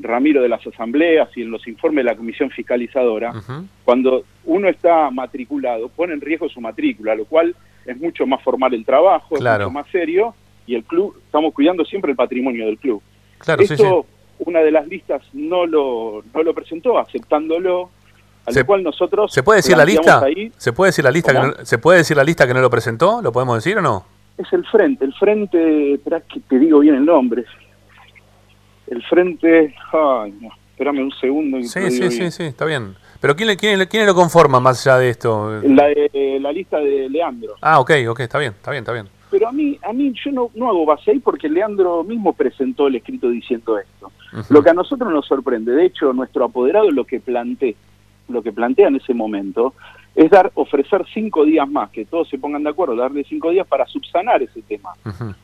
Ramiro, de las asambleas y en los informes de la comisión fiscalizadora, cuando uno está matriculado, pone en riesgo su matrícula, lo cual es mucho más formal el trabajo, Claro. es mucho más serio, y el club, estamos cuidando siempre el patrimonio del club. Claro, sí, Esto, una de las listas no lo, no lo presentó, aceptándolo, a Se- lo cual nosotros... ¿Se puede decir la lista? ahí, ¿Se puede decir la lista que no, ¿Se puede decir la lista que no lo presentó? ¿Lo podemos decir o no? es el frente, el frente, espera que te digo bien el nombre. El frente, ay, no, espérame un segundo. y Sí, sí, sí, sí, está bien. Pero ¿quién, quién, quién lo conforma más allá de esto? La, lista de Leandro. Ah, ok, ok, está bien, está bien, está bien. Pero a mí, a mí yo no, no hago base ahí porque Leandro mismo presentó el escrito diciendo esto. Lo que a nosotros nos sorprende, de hecho, nuestro apoderado lo que plantea, lo que plantea en ese momento, es dar, ofrecer cinco días más, que todos se pongan de acuerdo, darle cinco días para subsanar ese tema.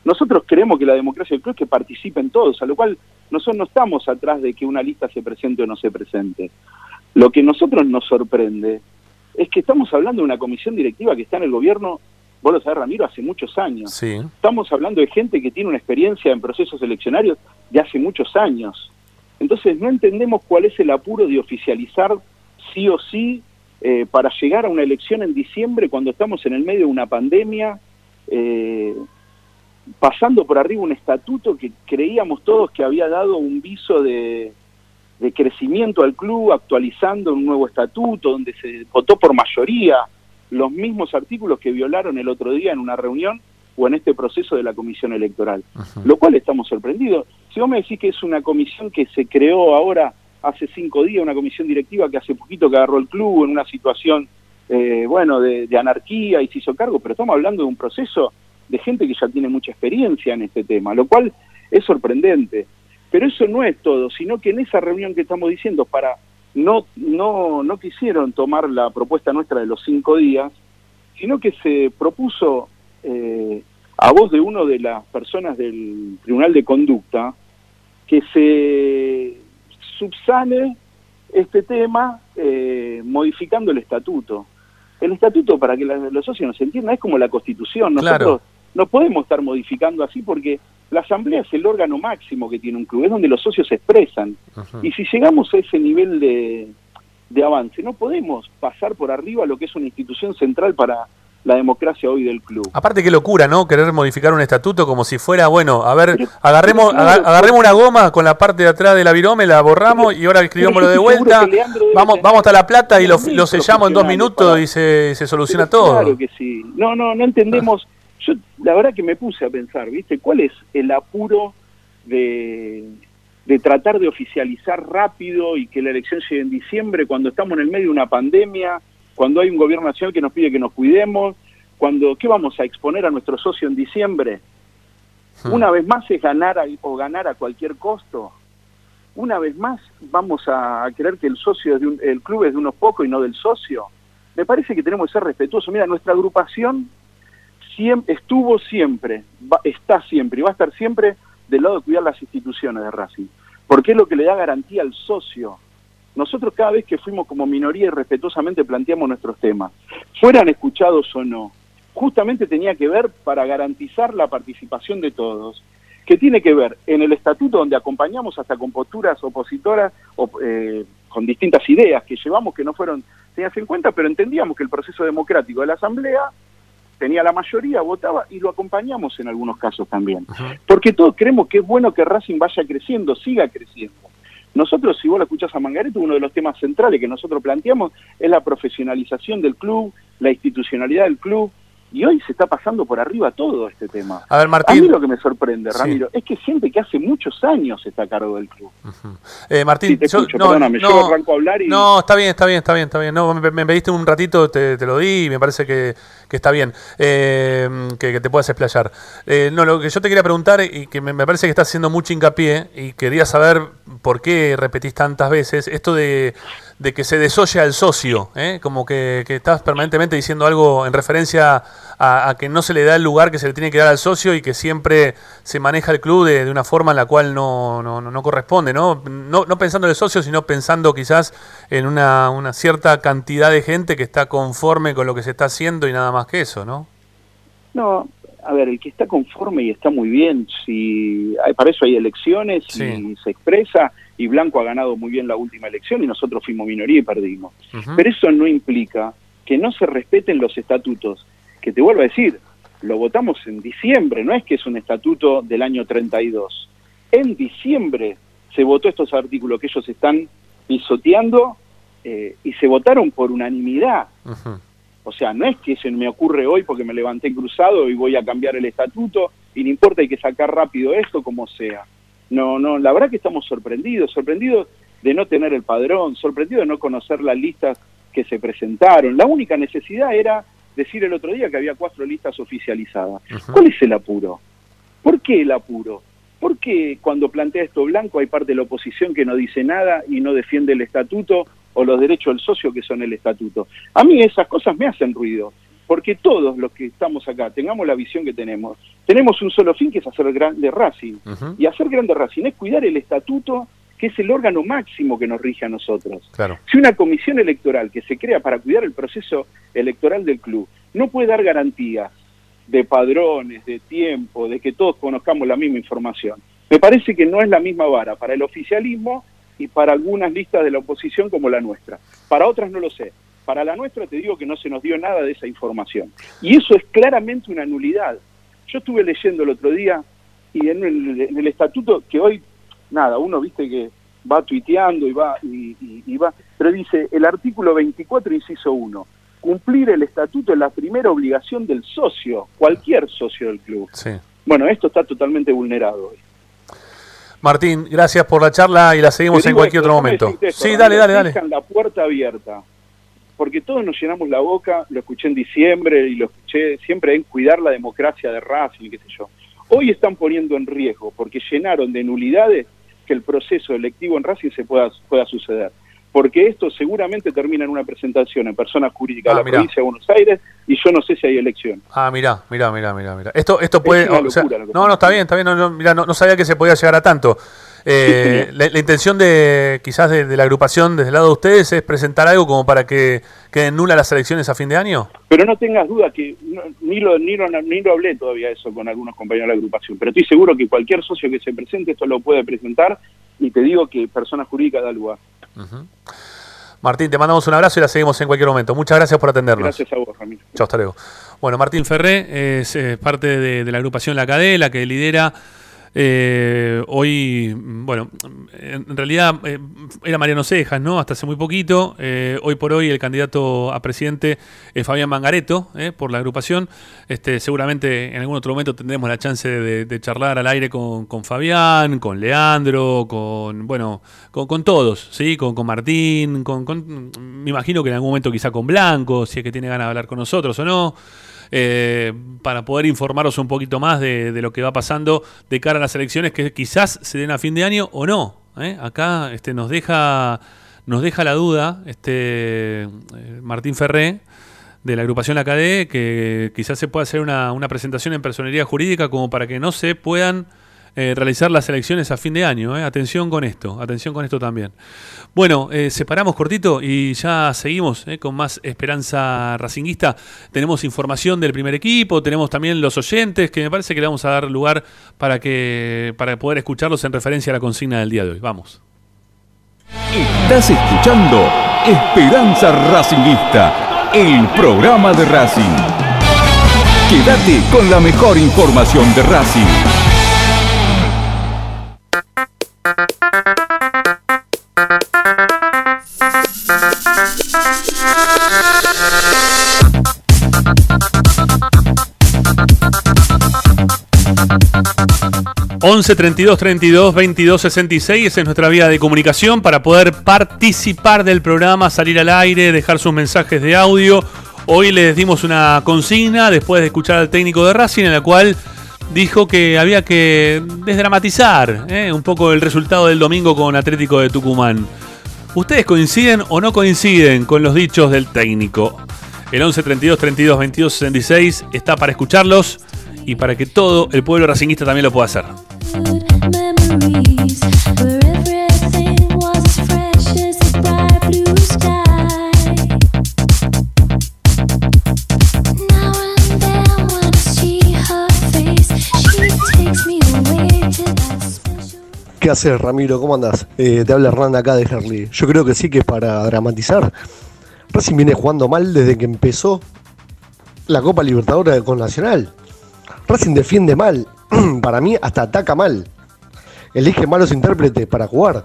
Nosotros creemos que la democracia del club es que participen todos, a lo cual nosotros no estamos atrás de que una lista se presente o no se presente. Lo que a nosotros nos sorprende es que estamos hablando de una comisión directiva que está en el gobierno, vos lo sabés, Ramiro, hace muchos años. Sí. Estamos hablando de gente que tiene una experiencia en procesos eleccionarios de hace muchos años. Entonces no entendemos cuál es el apuro de oficializar sí o sí eh, para llegar a una elección en diciembre cuando estamos en el medio de una pandemia, eh, pasando por arriba un estatuto que creíamos todos que había dado un viso de, de crecimiento al club, actualizando un nuevo estatuto donde se votó por mayoría los mismos artículos que violaron el otro día en una reunión o en este proceso de la comisión electoral. Lo cual estamos sorprendidos. Si vos me decís que es una comisión que se creó ahora hace cinco días, una comisión directiva que hace poquito que agarró el club en una situación, eh, bueno, de, de anarquía y se hizo cargo, pero estamos hablando de un proceso de gente que ya tiene mucha experiencia en este tema, lo cual es sorprendente. Pero eso no es todo, sino que en esa reunión que estamos diciendo, para no, no, no quisieron tomar la propuesta nuestra de los cinco días, sino que se propuso eh, a voz de uno de las personas del Tribunal de Conducta que se subsane este tema eh, modificando el estatuto. el estatuto, para que la- los socios nos entiendan, es como la constitución. Nosotros Claro. no podemos estar modificando así porque la asamblea es el órgano máximo que tiene un club, es donde los socios se expresan. Y si llegamos a ese nivel de, de avance, no podemos pasar por arriba lo que es una institución central para la democracia hoy del club. Aparte qué locura, ¿no? Querer modificar un estatuto como si fuera, bueno, a ver, Pero- agarremos, pero claro, aga- agarremos una goma con la parte de atrás de la virome, la borramos y ahora escribámoslo yo de vuelta. Vamos, vamos hasta La Plata y lo, sellamos en dos minutos para- y se, se soluciona todo. Claro que sí. No, no, no entendemos. Yo, la verdad que me puse a pensar, ¿viste? ¿Cuál es el apuro de, de tratar de oficializar rápido y que la elección llegue en diciembre cuando estamos en el medio de una pandemia, cuando hay un gobierno nacional que nos pide que nos cuidemos, cuando, ¿qué vamos a exponer a nuestro socio en diciembre? Una vez más es ganar a- o ganar a cualquier costo. Una vez más vamos a creer que el socio es de un- el club es de unos pocos y no del socio. Me parece que tenemos que ser respetuosos. Mira, nuestra agrupación estuvo siempre, va- está siempre y va a estar siempre del lado de cuidar las instituciones de Racing, porque es lo que le da garantía al socio. Nosotros cada vez que fuimos como minoría y respetuosamente planteamos nuestros temas, fueran escuchados o no, justamente tenía que ver para garantizar la participación de todos, que tiene que ver en el estatuto donde acompañamos hasta con posturas opositoras o, eh, con distintas ideas que llevamos que no fueron tenidas en cuenta, pero entendíamos que el proceso democrático de la Asamblea tenía la mayoría, votaba y lo acompañamos en algunos casos también. Porque todos creemos que es bueno que Racing vaya creciendo, siga creciendo. Nosotros, si vos lo escuchás a Mangareto, uno de los temas centrales que nosotros planteamos es la profesionalización del club, la institucionalidad del club, y hoy se está pasando por arriba todo este tema. A ver, Martín. A mí lo que me sorprende, Sí. Ramiro, es que siente que hace muchos años está a cargo del club. Eh, Martín, Sí, te yo- escucho, no, no, arranco a hablar y... No, está bien, está bien, está bien, está bien. No, me, me pediste un ratito, te, te lo di y me parece que, que está bien, eh, que, que te puedas explayar. Eh, no, lo que yo te quería preguntar y que me, me parece que estás haciendo mucho hincapié y quería saber por qué repetís tantas veces esto de, de que se desoye al socio, ¿eh? como que, estás permanentemente diciendo algo en referencia a, a que no se le da el lugar que se le tiene que dar al socio y que siempre se maneja el club de, de una forma en la cual no, no, no- no corresponde, ¿no? ¿no? No pensando en el socio, sino pensando quizás en una, una cierta cantidad de gente que está conforme con lo que se está haciendo y nada más que eso, ¿no? No, a ver, el que está conforme y está muy bien, si hay- para eso hay elecciones y se expresa, y Blanco ha ganado muy bien la última elección y nosotros fuimos minoría y perdimos. Pero eso no implica que no se respeten los estatutos, que te vuelvo a decir, lo votamos en diciembre, no es que es un estatuto del año 32. En diciembre se votó estos artículos que ellos están pisoteando eh, y se votaron por unanimidad. O sea, no es que se me ocurre hoy porque me levanté cruzado y voy a cambiar el estatuto y no importa, hay que sacar rápido esto como sea. No, no, la verdad que estamos sorprendidos, sorprendidos de no tener el padrón, sorprendidos de no conocer las listas que se presentaron. La única necesidad era decir el otro día que había cuatro listas oficializadas. ¿Cuál es el apuro? ¿Por qué el apuro? ¿Por qué cuando plantea esto Blanco hay parte de la oposición que no dice nada y no defiende el estatuto o los derechos del socio que son el estatuto? A mí esas cosas me hacen ruido, porque todos los que estamos acá, tengamos la visión que tenemos, tenemos un solo fin que es hacer grande Racing. Y hacer grande Racing es cuidar el estatuto que es el órgano máximo que nos rige a nosotros. Claro. Si una comisión electoral que se crea para cuidar el proceso electoral del club no puede dar garantías de padrones, de tiempo, de que todos conozcamos la misma información, me parece que no es la misma vara para el oficialismo y para algunas listas de la oposición como la nuestra. Para otras no lo sé. Para la nuestra te digo que no se nos dio nada de esa información. Y eso es claramente una nulidad. Yo estuve leyendo el otro día y en el, en el estatuto que hoy, nada, uno viste que va tuiteando y va, y, y- y va, pero dice el artículo 24, inciso 1, cumplir el estatuto es la primera obligación del socio, cualquier socio del club. Sí. Bueno, esto está totalmente vulnerado hoy. Martín, gracias por la charla y la seguimos en cualquier esto, otro momento. esto, Sí, dale, dale, dale. Dejan la puerta abierta, porque todos nos llenamos la boca, lo escuché en diciembre y lo escuché siempre en cuidar la democracia de Racing, qué sé yo. Hoy están poniendo en riesgo, porque llenaron de nulidades que el proceso electivo en Racing se pueda, pueda suceder. Porque esto seguramente termina en una presentación en persona jurídica Ah, de la mirá. provincia de Buenos Aires y yo no sé si hay elección. Ah, mirá, mirá, mirá, mirá, mirá. Esto, esto puede. o sea, no, no, está bien, está bien. No, no, mirá, no, no sabía que se podía llegar a tanto. Eh, (laughs) la, la intención de quizás de, de la agrupación desde el lado de ustedes es presentar algo como para que queden nulas las elecciones a fin de año. Pero no tengas duda que no- ni, lo, ni, lo, ni lo hablé todavía eso con algunos compañeros de la agrupación, pero estoy seguro que cualquier socio que se presente esto lo puede presentar y te digo que persona jurídica da lugar. Martín, te mandamos un abrazo y la seguimos en cualquier momento. Muchas gracias por atendernos. Gracias a vos, Ramiro. Chao, hasta luego. Bueno, Martín Ferré es eh, parte de, de la agrupación La Cadé, la que lidera eh, hoy, bueno, en realidad eh, era Mariano Cejas, ¿no? Hasta hace muy poquito. Eh, hoy por hoy el candidato a presidente es Fabián Mangareto, eh, por la agrupación. Este, seguramente en algún otro momento tendremos la chance de, charlar al aire con, con Fabián, con Leandro, con, bueno, con, con todos, ¿sí? Con, con Martín, con- me imagino que en algún momento quizá con Blanco, si es que tiene ganas de hablar con nosotros o no eh, para poder informaros un poquito más de, lo que va pasando de cara a las elecciones que quizás se den a fin de año o no. ¿eh? Acá este, nos deja nos deja la duda este eh, Martín Ferré de la agrupación La CADE que quizás se pueda hacer una, una presentación en personería jurídica como para que no se puedan eh, realizar las elecciones a fin de año. ¿eh? Atención con esto, atención con esto también. Bueno, eh, separamos cortito y ya seguimos con más esperanza racinguista. Tenemos información del primer equipo, tenemos también los oyentes, que me parece que le vamos a dar lugar para, que, para poder escucharlos en referencia a la consigna del día de hoy. Vamos. Estás escuchando Esperanza Racingista, el programa de Racing. Quédate con la mejor información de Racing. 11 32 32 22 66, esa es nuestra vía de comunicación para poder participar del programa, salir al aire, dejar sus mensajes de audio. Hoy les dimos una consigna después de escuchar al técnico de Racing en la cual dijo que había que desdramatizar ¿eh? un poco el resultado del domingo con Atlético de Tucumán. ¿Ustedes coinciden o no coinciden con los dichos del técnico? El 11 32 32 22 66 está para escucharlos y para que todo el pueblo racinguista también lo pueda hacer. ¿Qué haces, Ramiro? ¿Cómo andás? Eh, te habla Hernán acá de Herley. Yo creo que sí que es para dramatizar. Racing viene jugando mal desde que empezó la Copa Libertadores con Nacional. Racing defiende mal. (clears throat) para mí, hasta ataca mal. Elige malos intérpretes para jugar.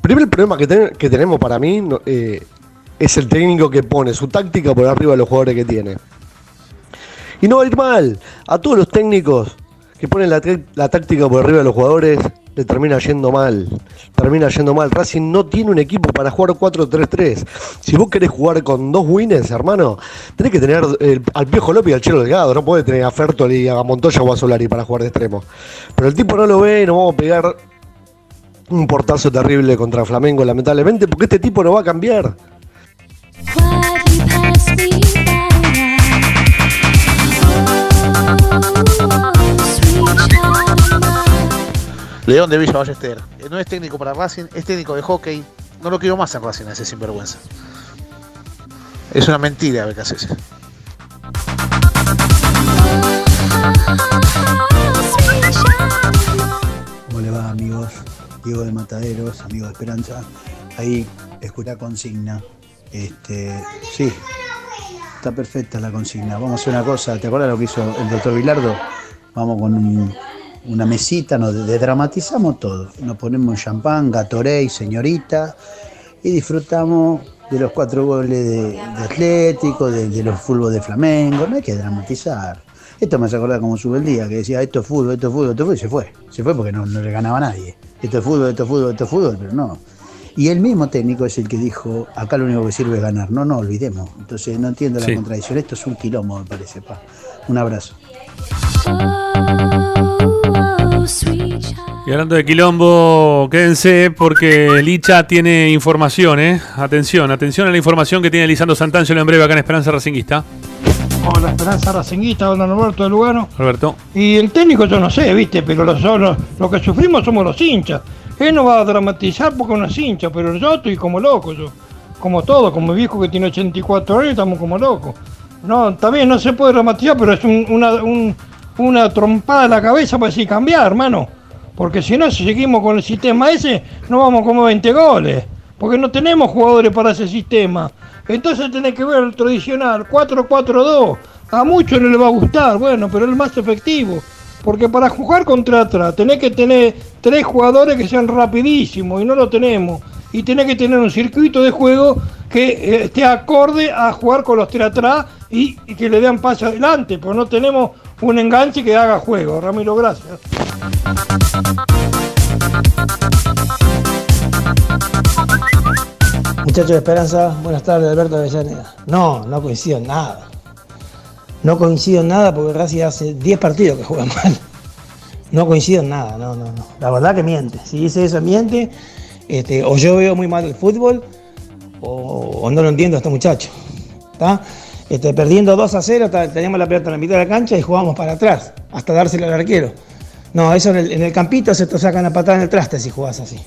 Primer problema que, ten- que tenemos para mí eh, es el técnico que pone su táctica por arriba de los jugadores que tiene. Y no va a ir mal. A todos los técnicos que ponen la táctica por arriba de los jugadores, le termina yendo mal. Termina yendo mal. Racing no tiene un equipo para jugar 4-3-3. Si vos querés jugar con dos winners, hermano, tenés que tener al Piojo López y al Chelo Delgado. No podés tener a Fertoli, a Montoya o a para jugar de extremo. Pero el tipo no lo ve y nos vamos a pegar un portazo terrible contra Flamengo, lamentablemente, porque este tipo no va a cambiar. León de Villa Ballester. Eh, No es técnico para Racing, es técnico de hockey. No lo quiero más en Racing, ese sinvergüenza. Es una mentira, Becasese. ¿Cómo le va amigos? Diego de Mataderos, amigo de Esperanza. Ahí escucha la consigna. Este, sí, está perfecta la consigna. Vamos a hacer una cosa, ¿te acuerdas lo que hizo el doctor Vilardo? Vamos con un- una mesita, nos desdramatizamos todo. Nos ponemos champán, Gatorade, señorita, y disfrutamos de los cuatro goles de, de Atlético, de, de los fútbol de Flamengo. No hay que dramatizar. Esto me hace acordar como sube el día, que decía esto es fútbol, esto es fútbol, esto es fútbol, y se fue. Se fue porque no, no le ganaba a nadie. Esto es fútbol, esto es fútbol, esto es fútbol, pero no. Y el mismo técnico es el que dijo, acá lo único que sirve es ganar. No, no, olvidemos. Entonces no entiendo la Sí. contradicción. Esto es un quilombo, me parece, pa. Un abrazo. Y hablando de quilombo, quédense porque Licha tiene información, ¿eh? Atención, atención a la información que tiene Lisandro Santangelo en breve acá en Esperanza Racinguista. Hola, Esperanza Racinguista, hola Norberto de Lugano. Alberto. Y el técnico yo no sé, viste, pero los, los, lo que sufrimos somos los hinchas. Él no va a dramatizar porque uno es hincha, pero yo estoy como loco, yo. Como todo, como mi viejo que tiene 84 años, estamos como locos. No, bien, no se puede dramatizar, pero es un- una, un- una trompada en la cabeza para decir cambiar, hermano. Porque si no, si seguimos con el sistema ese, no vamos como 20 goles. Porque no tenemos jugadores para ese sistema. Entonces tenés que ver el tradicional 4-4-2. A muchos no le va a gustar, bueno, pero es el más efectivo. Porque para jugar contra atrás tenés que tener tres jugadores que sean rapidísimos y no lo tenemos. Y tenés que tener un circuito de juego que eh, esté acorde a jugar con los tres atrás y, que le den paso adelante. Pero no tenemos un enganche que haga juego. Ramiro, gracias. Muchachos de Esperanza, buenas tardes, Alberto Avellaneda. No, no coincido en nada. No coincido en nada porque Racing hace 10 partidos que juega (laughs) mal. No coincido en nada, no, no, no. La verdad que miente. Si dice eso, miente. Este, o yo veo muy mal el fútbol o, no lo entiendo a este muchacho. Este, perdiendo 2 a 0, ta- teníamos la pelota en la mitad de la cancha y jugamos para atrás, hasta dársela al arquero. No, eso en el, campito se te sacan a patada en el traste si jugás así.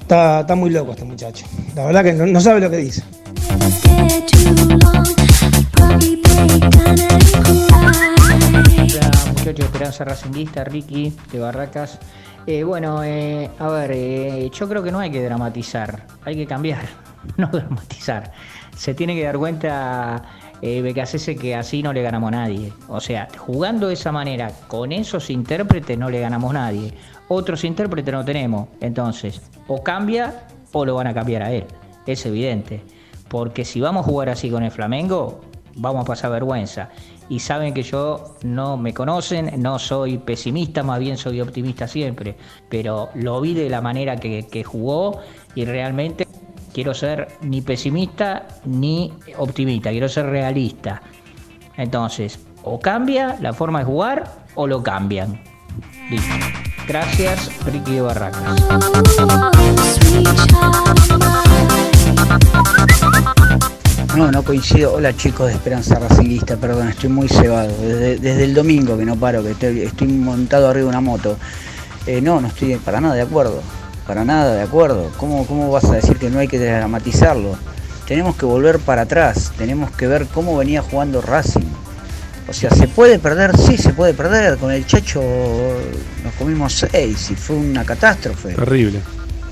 Está, está muy loco este muchacho. La verdad que no, no sabe lo que dice. Hola muchachos Esperanza Racinguista, Ricky de Barracas. Eh, bueno, eh, a ver, eh, yo creo que no hay que dramatizar, hay que cambiar, (laughs) no dramatizar. Se tiene que dar cuenta eh, Becasese que así no le ganamos a nadie. O sea, jugando de esa manera, con esos intérpretes no le ganamos a nadie. Otros intérpretes no tenemos. Entonces, o cambia o lo van a cambiar a él. Es evidente. Porque si vamos a jugar así con el Flamengo, vamos a pasar vergüenza. Y saben que yo no me conocen, no soy pesimista, más bien soy optimista siempre. Pero lo vi de la manera que, que jugó y realmente quiero ser ni pesimista ni optimista, quiero ser realista. Entonces, o cambia la forma de jugar o lo cambian. Listo. Gracias, Ricky Barracas. No, no coincido. Hola chicos de Esperanza Racinguista, perdón, estoy muy cebado. Desde, desde el domingo que no paro, que estoy, estoy montado arriba de una moto. Eh, no, no estoy para nada de acuerdo. Para nada de acuerdo. ¿Cómo, ¿Cómo vas a decir que no hay que dramatizarlo? Tenemos que volver para atrás. Tenemos que ver cómo venía jugando Racing. O sea, ¿se puede perder? Sí, se puede perder. Con el Chacho nos comimos seis y fue una catástrofe. Terrible.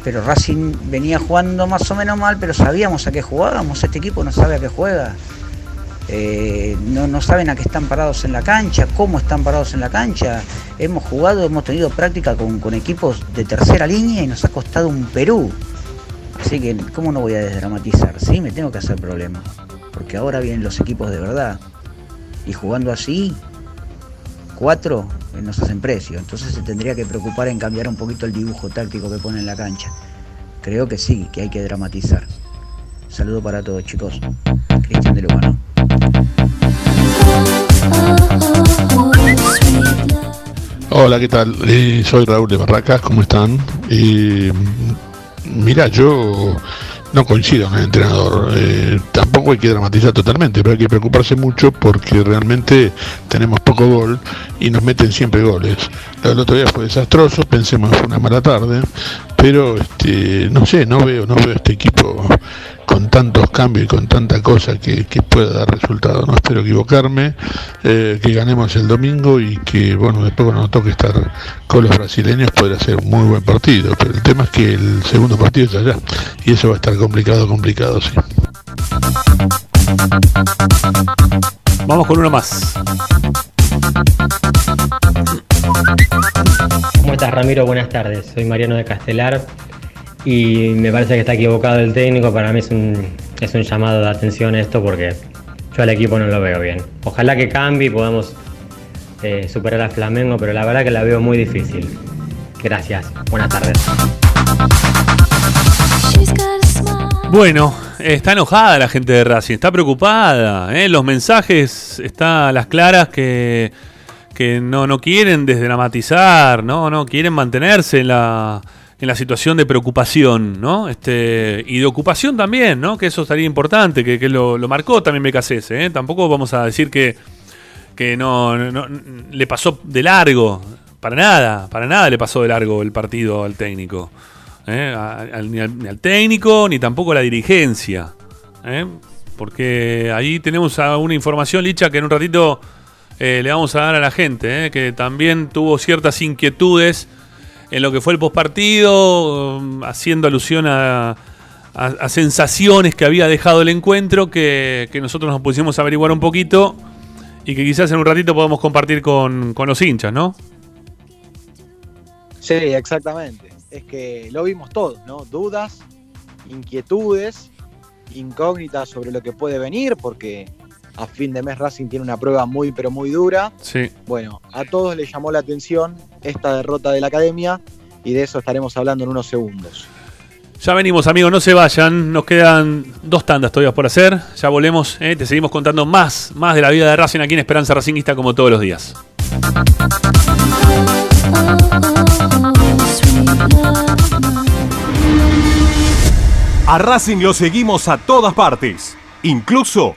Pero Racing venía jugando más o menos mal, pero sabíamos a qué jugábamos. Este equipo no sabe a qué juega. Eh, no, saben a qué están parados en la cancha, cómo están parados en la cancha. Hemos jugado, hemos tenido práctica con, equipos de tercera línea y nos ha costado un Perú. Así que, ¿cómo no voy a desdramatizar? Sí, me tengo que hacer problema. Porque ahora vienen los equipos de verdad. Y jugando así, cuatro eh, nos hacen precio. Entonces se tendría que preocupar en cambiar un poquito el dibujo táctico que pone en la cancha. Creo que sí, que hay que dramatizar. Saludo para todos, chicos. Cristian de Lugano. Hola, ¿qué tal? Eh, soy Raúl de Barracas, ¿cómo están? Eh, mira, yo no coincido con el entrenador. Eh, tampoco hay que dramatizar totalmente, pero hay que preocuparse mucho porque realmente tenemos poco gol y nos meten siempre goles. Del otro día fue desastroso, pensemos fue una mala tarde, pero este, no sé, no veo, no veo este equipo con tantos cambios y con tanta cosa que, que pueda dar resultado. No espero equivocarme, eh, que ganemos el domingo y que, bueno, después cuando nos toque estar con los brasileños podrá ser un muy buen partido. Pero el tema es que el segundo partido es allá y eso va a estar complicado, complicado, sí. Vamos con uno más. ¿Cómo estás, Ramiro? Buenas tardes. Soy Mariano de Castelar y me parece que está equivocado el técnico. Para mí es un, es un llamado de atención esto porque yo al equipo no lo veo bien. Ojalá que cambie y podamos eh, superar a Flamengo, pero la verdad que la veo muy difícil. Gracias. Buenas tardes. Bueno, está enojada la gente de Racing, está preocupada. ¿eh? Los mensajes están a las claras que, que no, no quieren desdramatizar, ¿no? No quieren mantenerse en la, en la situación de preocupación, ¿no? Este, y de ocupación también, ¿no? Que eso estaría importante, que, que lo, marcó también Becasese, ¿eh? Tampoco vamos a decir que, que no, le pasó de largo, para nada, para nada le pasó de largo el partido al técnico. ¿eh? Ni, al, ni al técnico, ni tampoco a la dirigencia. ¿eh? Porque ahí tenemos una información, Licha, que en un ratito eh, le vamos a dar a la gente, ¿eh? que también tuvo ciertas inquietudes en lo que fue el postpartido, um, haciendo alusión a, a- sensaciones que había dejado el encuentro, que, nosotros nos pusimos a averiguar un poquito y que quizás en un ratito podamos compartir con, con los hinchas, ¿no? Sí, exactamente. Es que lo vimos todos, ¿no? Dudas, inquietudes, incógnitas sobre lo que puede venir, porque a fin de mes Racing tiene una prueba muy, pero muy dura. Sí. Bueno, a todos les llamó la atención esta derrota de la academia y de eso estaremos hablando en unos segundos. Ya venimos, amigos, no se vayan. Nos quedan dos tandas todavía por hacer. Ya volvemos, ¿eh? te seguimos contando más, más de la vida de Racing aquí en Esperanza Racingista como todos los días. A Racing lo seguimos a todas partes, incluso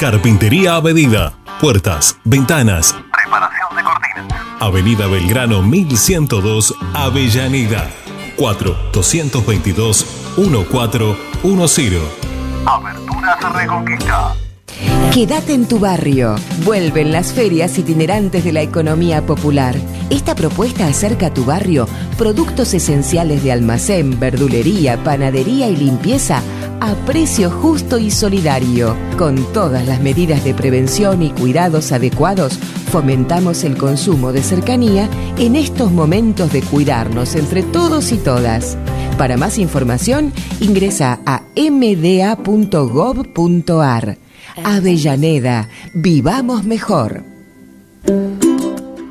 Carpintería a medida. Puertas, ventanas. Preparación de cortinas. Avenida Belgrano 1102, Avellaneda. 4 222 1410. Aberturas Reconquista. Quédate en tu barrio. Vuelven las ferias itinerantes de la economía popular. Esta propuesta acerca a tu barrio productos esenciales de almacén, verdulería, panadería y limpieza a precio justo y solidario. Con todas las medidas de prevención y cuidados adecuados, fomentamos el consumo de cercanía en estos momentos de cuidarnos entre todos y todas. Para más información, ingresa a mda.gov.ar. Avellaneda, vivamos mejor.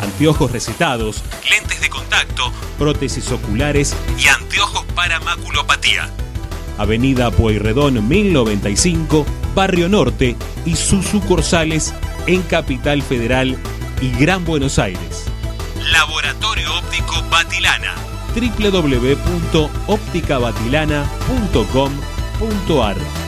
Anteojos recetados, lentes de contacto, prótesis oculares y anteojos para maculopatía. Avenida Pueyrredón 1095, Barrio Norte y sus sucursales en Capital Federal y Gran Buenos Aires. Laboratorio Óptico Batilana. www.opticabatilana.com.ar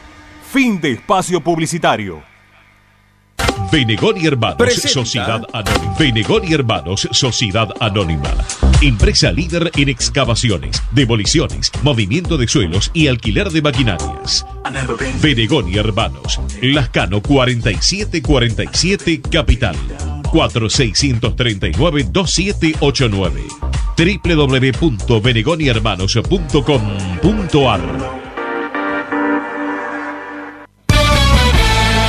Fin de espacio publicitario. Venegón y Hermanos, Presenta. Sociedad Anónima. Venegón y Hermanos, Sociedad Anónima. Empresa líder en excavaciones, demoliciones, movimiento de suelos y alquiler de maquinarias. Venegón y Hermanos, Lascano 4747 Capital. 4639-2789 www.venegonihermanos.com.ar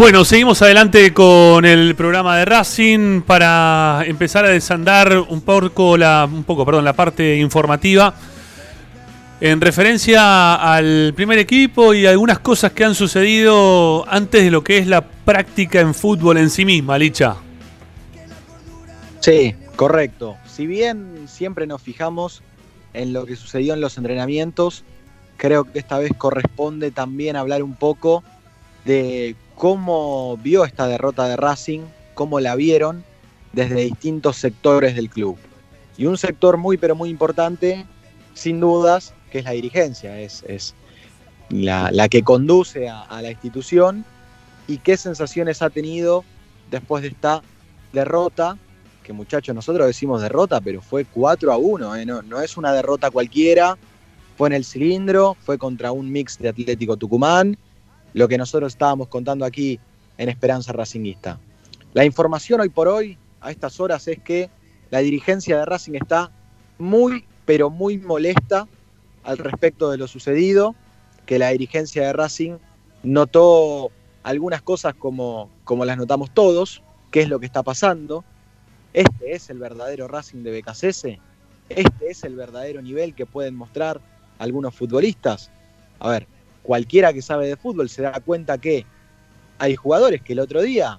Bueno, seguimos adelante con el programa de Racing para empezar a desandar un poco la, un poco, perdón, la parte informativa en referencia al primer equipo y algunas cosas que han sucedido antes de lo que es la práctica en fútbol en sí misma, Licha. Sí, correcto. Si bien siempre nos fijamos en lo que sucedió en los entrenamientos, creo que esta vez corresponde también hablar un poco de cómo vio esta derrota de Racing, cómo la vieron desde distintos sectores del club. Y un sector muy pero muy importante, sin dudas, que es la dirigencia, es, la, que conduce a, la institución y qué sensaciones ha tenido después de esta derrota, que muchachos, nosotros decimos derrota, pero fue 4 a 1, ¿eh? no es una derrota cualquiera, fue en el cilindro, fue contra un mix de Atlético Tucumán, lo que nosotros estábamos contando aquí en Esperanza Racinguista. La información hoy por hoy, a estas horas, es que la dirigencia de Racing está muy, pero muy molesta al respecto de lo sucedido, que la dirigencia de Racing notó algunas cosas como, como las notamos todos, qué es lo que está pasando. Este es el verdadero Racing de BKCS, este es el verdadero nivel que pueden mostrar algunos futbolistas. A ver, cualquiera que sabe de fútbol se da cuenta que hay jugadores que el otro día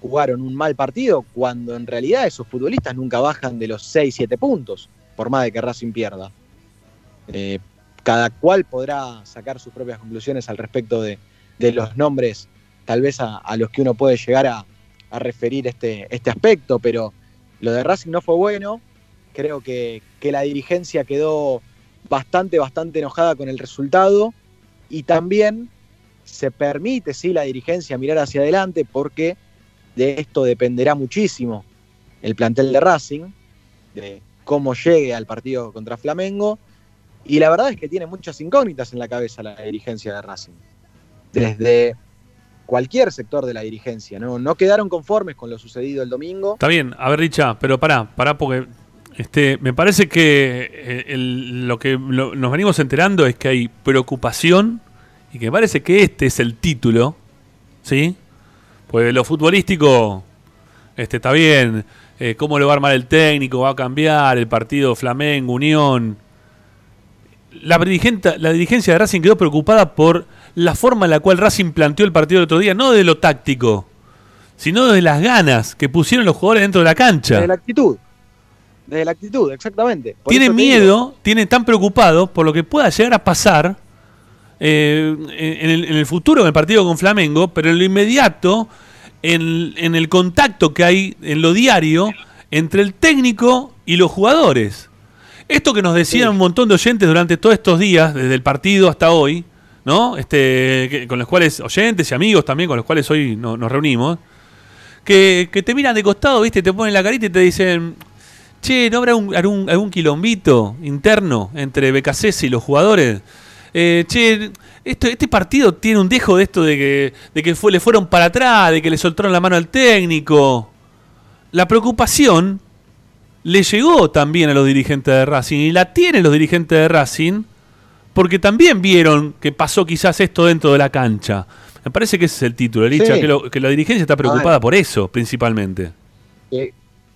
jugaron un mal partido cuando en realidad esos futbolistas nunca bajan de los 6, 7 puntos, por más de que Racing pierda. Eh, cada cual podrá sacar sus propias conclusiones al respecto de, los nombres, tal vez a, los que uno puede llegar a, a referir este, este aspecto, pero lo de Racing no fue bueno. Creo que, que la dirigencia quedó bastante, bastante enojada con el resultado y también se permite, sí, la dirigencia mirar hacia adelante porque de esto dependerá muchísimo el plantel de Racing, de cómo llegue al partido contra Flamengo. Y la verdad es que tiene muchas incógnitas en la cabeza la dirigencia de Racing. Desde cualquier sector de la dirigencia, ¿no? No quedaron conformes con lo sucedido el domingo. Está bien, a ver, Richa, pero pará, pará, porque este, me parece que eh, lo que nos venimos enterando es que hay preocupación y que me parece que este es el título, ¿sí? Pues lo futbolístico este, está bien, eh, cómo lo va a armar el técnico, va a cambiar el partido Flamengo, Unión. La, la dirigencia de Racing quedó preocupada por la forma en la cual Racing planteó el partido el otro día, no de lo táctico, sino de las ganas que pusieron los jugadores dentro de la cancha. Desde la actitud. Desde la actitud, exactamente. Por tiene miedo, tiene tan preocupado por lo que pueda llegar a pasar eh, en, el, en el futuro en el partido con Flamengo, pero en lo inmediato, en, en el contacto que hay en lo diario entre el técnico y los jugadores. Esto que nos decían un montón de oyentes durante todos estos días, desde el partido hasta hoy, ¿no? Este, que- con los cuales, oyentes y amigos también, con los cuales hoy no- nos reunimos, que, que te miran de costado, ¿viste? Te ponen la carita y te dicen, che, ¿no habrá un- algún, algún quilombito interno entre BKC y los jugadores? Eh, che, esto, este partido tiene un dejo de esto de que, de que fue, le fueron para atrás, de que le soltaron la mano al técnico. La preocupación le llegó también a los dirigentes de Racing y la tienen los dirigentes de Racing porque también vieron que pasó quizás esto dentro de la cancha. Me parece que ese es el título, Licha, Sí. que, lo- que la dirigencia está preocupada por eso, principalmente. que,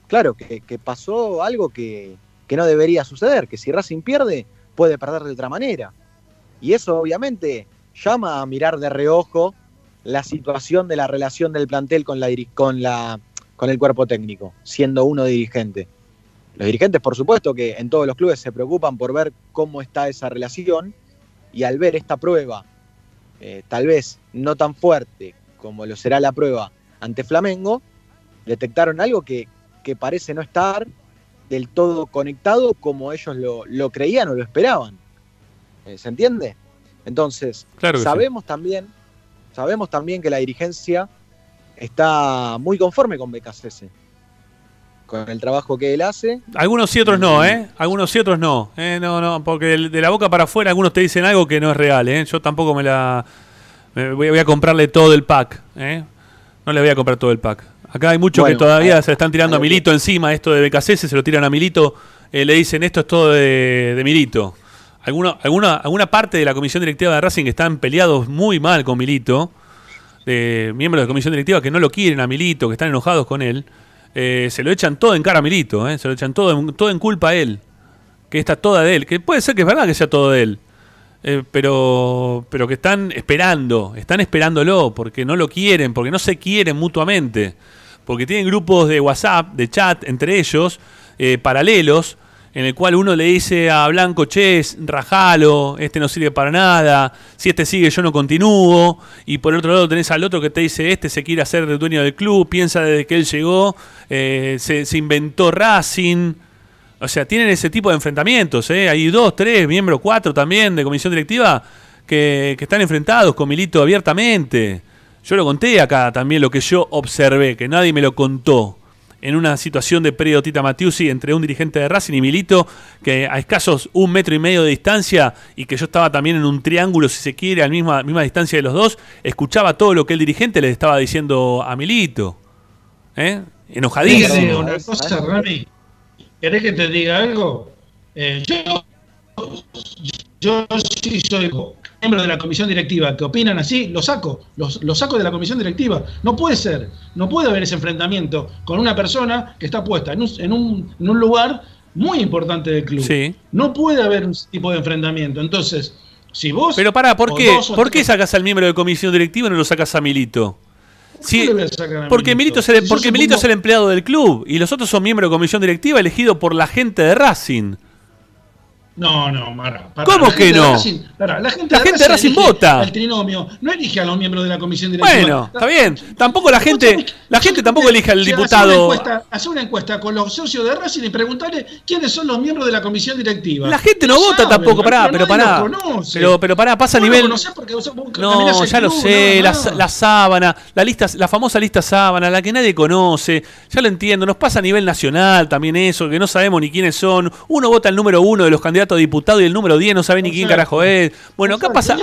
claro, que, pasó algo que, no debería suceder, que si Racing pierde, puede perder de otra manera. Y eso obviamente llama a mirar de reojo la situación de la relación del plantel con, la, con el cuerpo técnico, siendo uno dirigente. Los dirigentes, por supuesto, que en todos los clubes se preocupan por ver cómo está esa relación y al ver esta prueba, eh, tal vez no tan fuerte como lo será la prueba ante Flamengo, detectaron algo que, que parece no estar del todo conectado como ellos lo, lo creían o lo esperaban. Eh, ¿Se entiende? Entonces, Claro que sí. sabemos también, sabemos también que la dirigencia está muy conforme con BKCS, con el trabajo que él hace. Algunos sí, otros no, ¿eh? Algunos sí, otros no. Eh, no, no, porque de, la boca para afuera algunos te dicen algo que no es real, ¿eh? Yo tampoco me la... me voy, voy a comprarle todo el pack, ¿eh? No le voy a comprar todo el pack. Acá hay muchos Bueno, que todavía se están tirando a que- Milito encima, esto de BKC, se lo tiran a Milito, eh, le dicen esto es todo de, de Milito. Alguno, alguna, alguna parte de la comisión directiva de Racing están peleados muy mal con Milito, de miembros de comisión directiva que no lo quieren a Milito, que están enojados con él, eh, se lo echan todo en cara a Milito, eh, se lo echan todo en, todo en culpa a él, que está toda de él, que puede ser que es verdad que sea todo de él, eh, pero, pero que están esperando, están esperándolo, porque no lo quieren, porque no se quieren mutuamente, porque tienen grupos de WhatsApp, de chat entre ellos, eh, paralelos, en el cual uno le dice a Blanco, che, rajalo, este no sirve para nada, si este sigue yo no continúo, y por otro lado tenés al otro que te dice, este se quiere hacer dueño del club, piensa desde que él llegó, eh, se, se inventó Racing, o sea, tienen ese tipo de enfrentamientos, ¿eh? Hay dos, tres, miembros, cuatro también de comisión directiva que, que están enfrentados con Milito abiertamente. Yo lo conté acá también lo que yo observé, que nadie me lo contó. En una situación de periodo Tita Matiusi entre un dirigente de Racing y Milito, que a escasos un metro y medio de distancia, y que yo estaba también en un triángulo, si se quiere, a la misma, misma distancia de los dos, escuchaba todo lo que el dirigente le estaba diciendo a Milito. ¿Eh? ¿Querés que te Enojadísimo. diga una cosa, Rami? ¿Querés que te diga algo? Eh, yo sí soy miembro de la comisión directiva que opinan así, lo saco, los, lo saco de la comisión directiva. No puede ser, no puede haber ese enfrentamiento con una persona que está puesta en un, en un, en un lugar muy importante del club. Sí. No puede haber un tipo de enfrentamiento. Entonces, si vos... Pero pará, ¿por qué? dos ¿Por qué sacas al miembro de comisión directiva y no lo sacas a Milito? Sí, porque Milito, es el, yo porque Milito es el empleado del club y los otros son miembros de comisión directiva elegido por la gente de Racing. No, no, Mara. pará. ¿Cómo que de no? Racing- pará, la gente La gente de Racing vota. Al trinomio, no elige a los miembros de la comisión directiva. Bueno, está bien. Tampoco la gente, la gente tampoco elige al diputado. Una encuesta, una encuesta con los socios de Racing y preguntarle quiénes son los miembros de la comisión directiva. La gente no vota tampoco, pará, pero pará. Pero, pero pará, pasa a nivel. conocés porque vos- vos No, el ya lo sé, la, la sábana, la lista, la famosa lista sábana, la que nadie conoce, ya lo entiendo, nos pasa a nivel nacional también eso, que no sabemos ni quiénes son, uno vota el número uno de los candidatos a diputado y el número 10 no sabe ni quién carajo es. Bueno, acá pasa,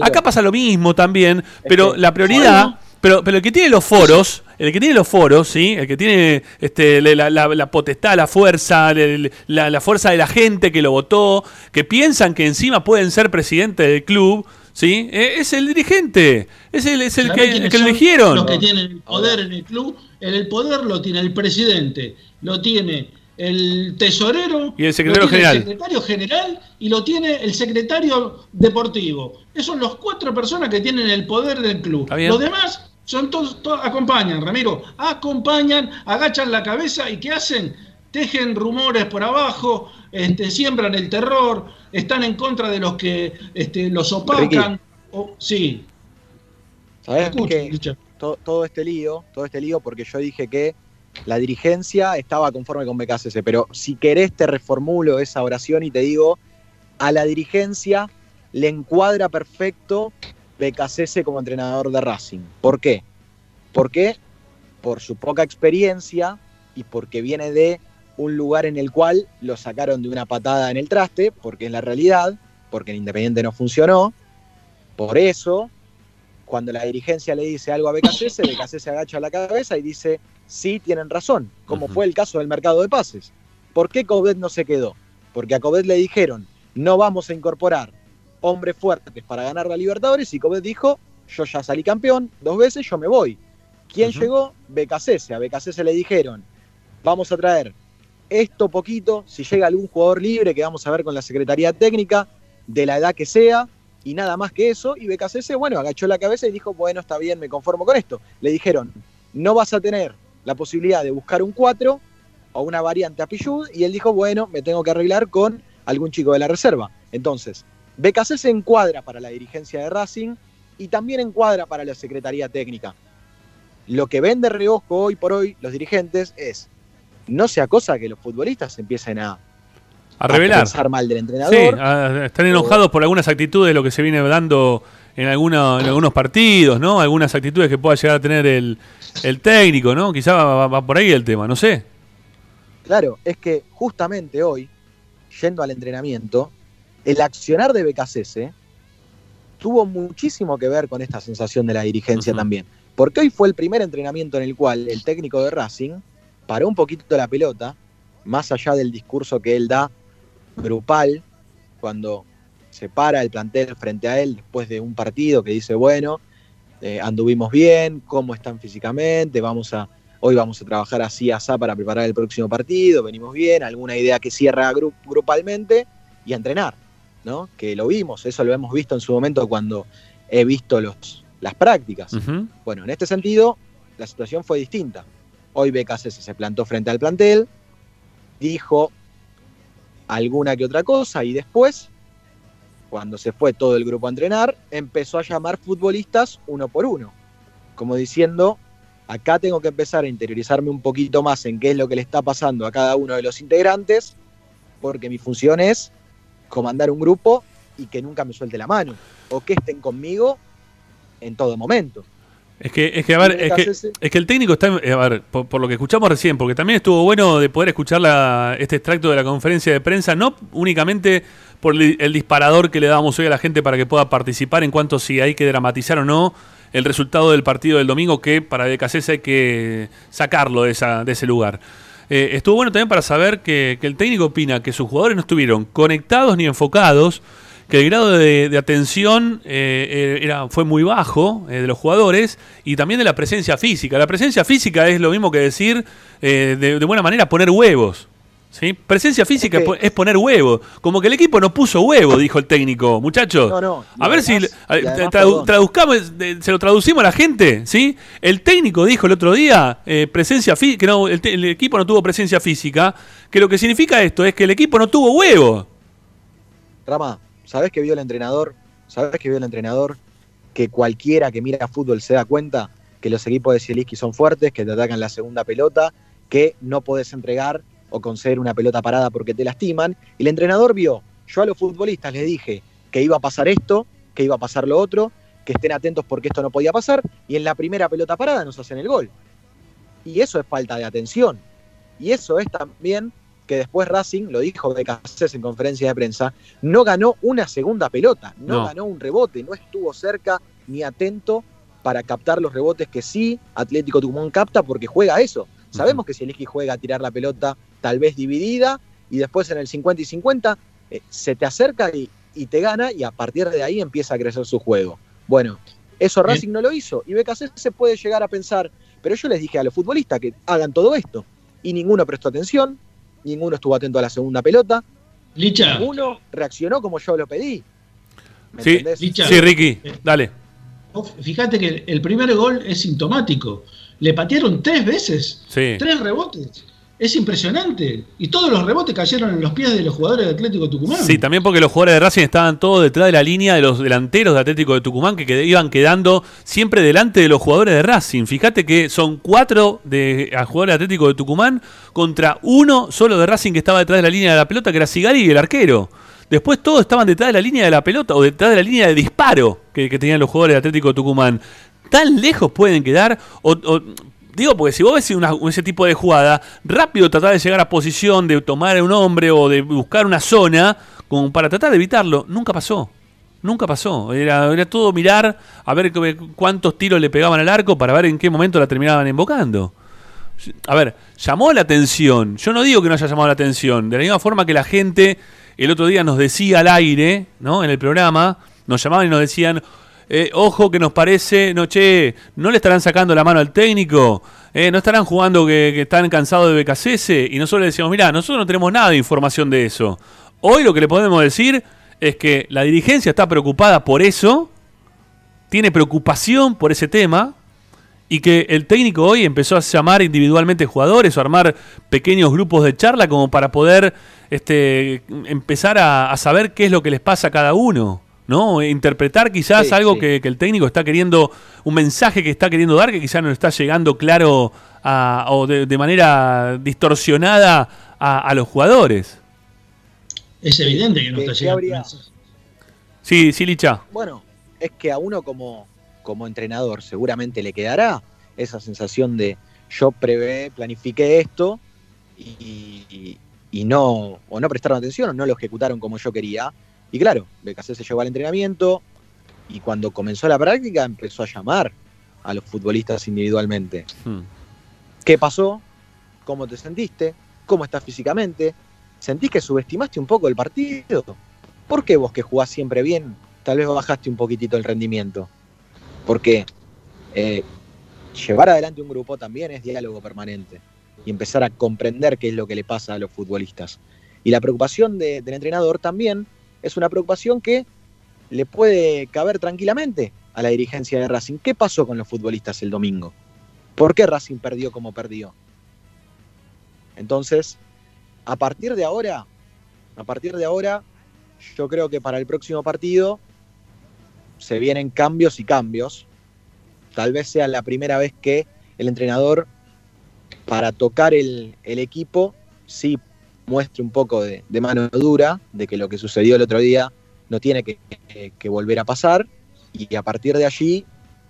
acá pasa lo mismo también, pero la prioridad, pero, pero el que tiene los foros, el que tiene los foros, ¿sí? El que tiene este, la, la- la potestad, la fuerza, el- la, la fuerza de la gente que lo votó, que piensan que encima pueden ser presidente del club, ¿sí? Eh, es el dirigente, es el, es el ¿Sabés que, lo eligieron. Los que tienen el poder en el club, el, el poder lo tiene el presidente, lo tiene el tesorero Y el secretario lo tiene general. El secretario general y lo tiene el secretario deportivo. Esos son los cuatro personas que tienen el poder del club. Los demás son todos, todos- acompañan, Ramiro, acompañan, agachan la cabeza y ¿qué hacen? Tejen rumores por abajo, este, siembran el terror, están en contra de los que este, los opacan. O- sí, ¿Sabés Escucho, que to- todo este lío, todo este lío, porque yo dije que la dirigencia estaba conforme con BKCS, pero si querés te reformulo esa oración y te digo, a la dirigencia le encuadra perfecto BKCS como entrenador de Racing. ¿Por qué? Porque por su poca experiencia y porque viene de un lugar en el cual lo sacaron de una patada en el traste, porque es la realidad, porque en Independiente no funcionó. Por eso, cuando la dirigencia le dice algo a BKCS, (coughs) BKCS agacha la cabeza y dice, sí, tienen razón, como fue el caso del mercado de pases. ¿Por qué Covet no se quedó? Porque a Covet le dijeron, no vamos a incorporar hombres fuertes para ganar la Libertadores y Coudet dijo, yo ya salí campeón dos veces, yo me voy. ¿Quién llegó? BKC. A BKC le dijeron, vamos a traer esto poquito, si llega algún jugador libre que vamos a ver con la Secretaría Técnica, de la edad que sea, y nada más que eso, y BKC, bueno, agachó la cabeza y dijo, bueno, está bien, me conformo con esto. Le dijeron, no vas a tener la posibilidad de buscar un 4 o una variante a Pichud, y él dijo, bueno, me tengo que arreglar con algún chico de la reserva. Entonces, BKC se encuadra para la dirigencia de Racing y también encuadra para la Secretaría Técnica. Lo que ven de reojo hoy por hoy los dirigentes es, no sea cosa que los futbolistas empiecen a, A revelar. pensar mal del entrenador. Sí, a- están enojados por algunas actitudes de lo que se viene dando en, alguna- en algunos partidos, ¿no? Algunas actitudes que pueda llegar a tener el, el técnico, ¿no? Quizá va, va- va por ahí el tema, no sé. Claro, es que justamente hoy, yendo al entrenamiento, el accionar de BKC tuvo muchísimo que ver con esta sensación de la dirigencia también. Porque hoy fue el primer entrenamiento en el cual el técnico de Racing paró un poquito la pelota, más allá del discurso que él da grupal, cuando se para el plantel frente a él después de un partido que dice, bueno, eh, anduvimos bien, cómo están físicamente, vamos a, hoy vamos a trabajar así, asá para preparar el próximo partido, venimos bien, alguna idea que cierra gru- grupalmente y a entrenar, ¿no? Que lo vimos, eso lo hemos visto en su momento cuando he visto los, las prácticas. Bueno, en este sentido, la situación fue distinta. Hoy BKC se plantó frente al plantel, dijo alguna que otra cosa y después, cuando se fue todo el grupo a entrenar, empezó a llamar futbolistas uno por uno, como diciendo, acá tengo que empezar a interiorizarme un poquito más en qué es lo que le está pasando a cada uno de los integrantes, porque mi función es comandar un grupo y que nunca me suelte la mano, o que estén conmigo en todo momento. Es que, es que, a ver, es que, es que el técnico está, eh, a ver, por, por lo que escuchamos recién, porque también estuvo bueno de poder escuchar la- este extracto de la conferencia de prensa, no únicamente por el, el disparador que le damos hoy a la gente para que pueda participar en cuanto si hay que dramatizar o no el resultado del partido del domingo, que para BKC hay que sacarlo de, esa, de ese lugar. Eh, estuvo bueno también para saber que, que el técnico opina que sus jugadores no estuvieron conectados ni enfocados, que el grado de, de atención eh, eh, era, fue muy bajo eh, de los jugadores y también de la presencia física. La presencia física es lo mismo que decir, eh, de, de buena manera, poner huevos. ¿sí? Presencia física es po- es poner huevos. Como que el equipo no puso huevo, dijo el técnico. Muchachos, No, no, a ver además- si además, tradu- traduzcamos, se lo traducimos a la gente. ¿sí? El técnico dijo el otro día, presencia que no, el, el equipo no tuvo presencia física, que lo que significa esto es que el equipo no tuvo huevo. Rama, ¿sabés que vio el entrenador? ¿Sabés que vio el entrenador? Que cualquiera que mira fútbol se da cuenta que los equipos de Zielinski son fuertes, que te atacan la segunda pelota, que no podés entregar o conceder una pelota parada porque te lastiman. Y el entrenador vio, yo a los futbolistas les dije que iba a pasar esto, que iba a pasar lo otro, que estén atentos porque esto no podía pasar, y en la primera pelota parada nos hacen el gol. Y eso es falta de atención. Y eso es también que después Racing, lo dijo de en conferencia de prensa, no ganó una segunda pelota, no, No. ganó un rebote, no estuvo cerca ni atento para captar los rebotes que sí Atlético Tucumán capta porque juega eso. Sabemos que Zielinski juega a tirar la pelota tal vez dividida y después en el 50 y 50 eh, se te acerca y, y te gana y a partir de ahí empieza a crecer su juego. Bueno, eso Racing no lo hizo y BKC se puede llegar a pensar, pero yo les dije a los futbolistas que hagan todo esto y ninguno prestó atención, ninguno estuvo atento a la segunda pelota, Licha. ninguno reaccionó como yo lo pedí. ¿Me Sí, entendés? sí, Ricky, dale. Fíjate que el primer gol es sintomático. Le patearon tres veces, Sí. tres rebotes. Es impresionante. Y todos los rebotes cayeron en los pies de los jugadores de Atlético Tucumán. Sí, también porque los jugadores de Racing estaban todos detrás de la línea de los delanteros de Atlético de Tucumán que iban quedando siempre delante de los jugadores de Racing. Fíjate que son cuatro de a jugadores de Atlético de Tucumán contra uno solo de Racing que estaba detrás de la línea de la pelota, que era Sigari y el arquero. Después todos estaban detrás de la línea de la pelota o detrás de la línea de disparo que, tenían los jugadores de Atlético de Tucumán. ¿Tan lejos pueden quedar? O- digo, porque si vos ves ese tipo de jugada, rápido tratar de llegar a posición, de tomar un hombre o de buscar una zona como para tratar de evitarlo, nunca pasó. Nunca pasó. Era, era todo mirar a ver cu- cuántos tiros le pegaban al arco para ver en qué momento la terminaban invocando. A ver, llamó la atención. Yo no digo que no haya llamado la atención. De la misma forma que la gente el otro día nos decía al aire, ¿no? En el programa, nos llamaban y nos decían, eh, ojo que nos parece, no, che, no le estarán sacando la mano al técnico, Eh, no estarán jugando que, están cansados de BKCS, y nosotros le decíamos, mira, nosotros no tenemos nada de información de eso. Hoy lo que le podemos decir es que la dirigencia está preocupada por eso, tiene preocupación por ese tema, y que el técnico hoy empezó a llamar individualmente jugadores o armar pequeños grupos de charla como para poder este, empezar a saber qué es lo que les pasa a cada uno. ¿No? Interpretar quizás Sí, algo sí. Que, que el técnico está queriendo, un mensaje que está queriendo dar que quizás no le está llegando claro a- o de, de manera distorsionada a, a los jugadores. Es evidente que no ¿Qué- está llegando habría? Sí, sí, Licha. Bueno, es que a uno como, como entrenador seguramente le quedará esa sensación de yo prevé, planifiqué esto y, y- y no, o no prestaron atención o no lo ejecutaron como yo quería. Y claro, BKC se llevó al entrenamiento y cuando comenzó la práctica empezó a llamar a los futbolistas individualmente. Hmm. ¿Qué pasó? ¿Cómo te sentiste? ¿Cómo estás físicamente? ¿Sentís que subestimaste un poco el partido? ¿Por qué vos que jugás siempre bien, tal vez bajaste un poquitito el rendimiento? Porque eh, llevar adelante un grupo también es diálogo permanente y empezar a comprender qué es lo que le pasa a los futbolistas. Y la preocupación de- del entrenador también es una preocupación que le puede caber tranquilamente a la dirigencia de Racing. ¿Qué pasó con los futbolistas el domingo? ¿Por qué Racing perdió como perdió? Entonces, a partir de ahora, a partir de ahora, yo creo que para el próximo partido se vienen cambios y cambios. Tal vez sea la primera vez que el entrenador, para tocar el, el equipo, sí muestre un poco de, de mano dura, de que lo que sucedió el otro día no tiene que, que- que volver a pasar. Y a partir de allí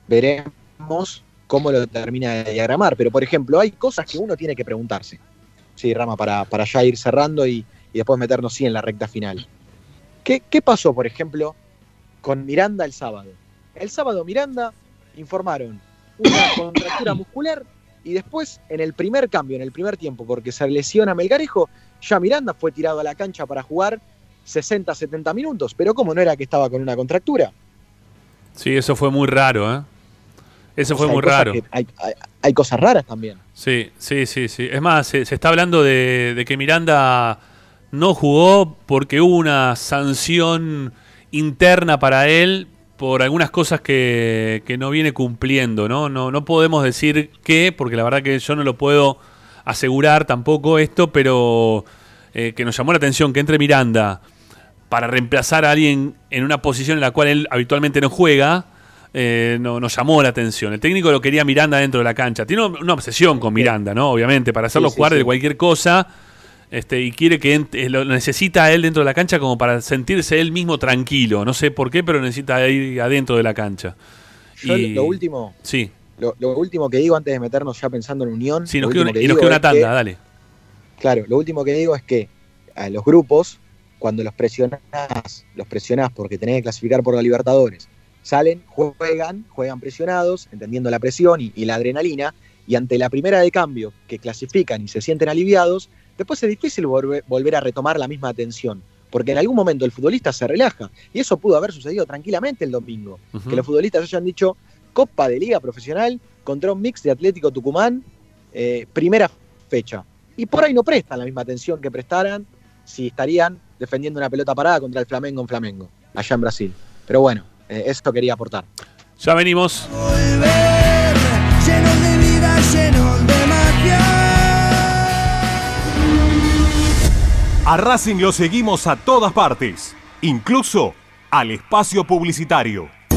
veremos cómo lo termina de diagramar. Pero, por ejemplo, hay cosas que uno tiene que preguntarse. Sí, Rama, para, para ya ir cerrando y, y después meternos sí en la recta final. ¿Qué, qué pasó, por ejemplo, con Miranda el sábado? El sábado Miranda informaron una (coughs) contractura muscular y después, en el primer cambio, en el primer tiempo, porque se lesiona Melgarejo, ya Miranda fue tirado a la cancha para jugar 60, 70 minutos. Pero ¿cómo no era que estaba con una contractura? Sí, eso fue muy raro, ¿eh? Eso O fue sea, muy raro. hay, hay- hay cosas raras también. Sí, sí, sí, sí. Es más, se, se está hablando de, de que Miranda no jugó porque hubo una sanción interna para él por algunas cosas que, que no viene cumpliendo, ¿no? ¿no? No podemos decir qué, porque la verdad que yo no lo puedo asegurar tampoco esto, pero eh, que nos llamó la atención que entre Miranda para reemplazar a alguien en una posición en la cual él habitualmente no juega, eh, no, nos llamó la atención. El técnico lo quería Miranda dentro de la cancha. Tiene una obsesión con Miranda, ¿no? Obviamente, para hacerlo Sí, sí, jugar sí. de cualquier cosa. Este, y quiere que lo necesita a él dentro de la cancha como para sentirse él mismo tranquilo. No sé por qué, pero necesita ir adentro de la cancha. Yo Y- lo último, Sí, lo, lo último que digo antes de meternos ya pensando en Unión. sí, lo nos queda último una, que y nos queda una tanda, que- dale. Claro, lo último que digo es que a los grupos, cuando los presionás, los presionás porque tenés que clasificar por la Libertadores, salen, juegan, juegan presionados, entendiendo la presión y, y la adrenalina, y ante la primera de cambio que clasifican y se sienten aliviados, después es difícil volver, volver a retomar la misma atención, porque en algún momento el futbolista se relaja, y eso pudo haber sucedido tranquilamente el domingo, que los futbolistas hayan dicho Copa de Liga Profesional contra un mix de Atlético Tucumán, eh, primera fecha. Y por ahí no prestan la misma atención que prestaran si estarían defendiendo una pelota parada contra el Flamengo en Flamengo, allá en Brasil. Pero bueno, eh, eso quería aportar. Ya venimos. Llenos de vida, llenos de magia. A Racing lo seguimos a todas partes, incluso al espacio publicitario.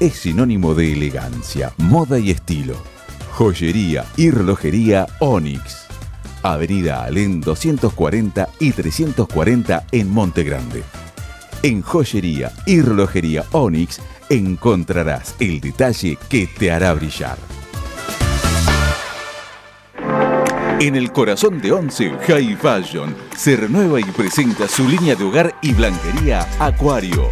es sinónimo de elegancia, moda y estilo. Joyería y relojería Onyx. Avenida Alén 240 y 340 en Monte Grande. En joyería y relojería Onyx encontrarás el detalle que te hará brillar. En el corazón de Once, High Fashion se renueva y presenta su línea de hogar y blanquería Acuario.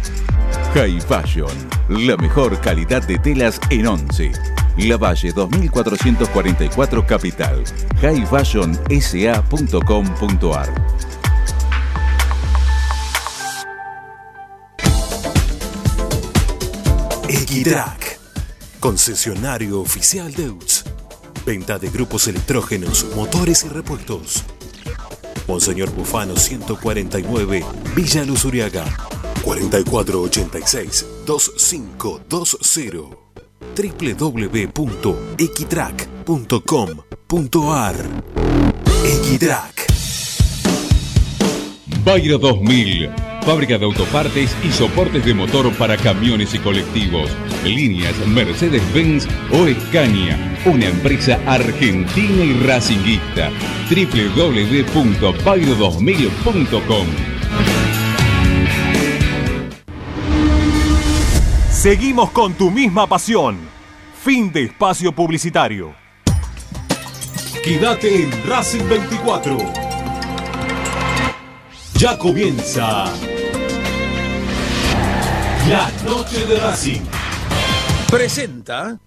High Fashion, la mejor calidad de telas en Once. La Valle 2444 Capital. highfashionsa.com.ar Equitrack, concesionario oficial de UTS. Venta de grupos electrógenos, motores y repuestos. Monseñor Bufano 149, Villa Luz Uriaga. 4486-2520 www.equitrack.com.ar Equitrack Bayra 2000, fábrica de autopartes y soportes de motor para camiones y colectivos. Líneas Mercedes-Benz o Escaña, una empresa argentina y racinguista. www.bayro2000.com Seguimos con tu misma pasión. Fin de espacio publicitario. Quédate en Racing 24. Ya comienza la noche de Racing. Presenta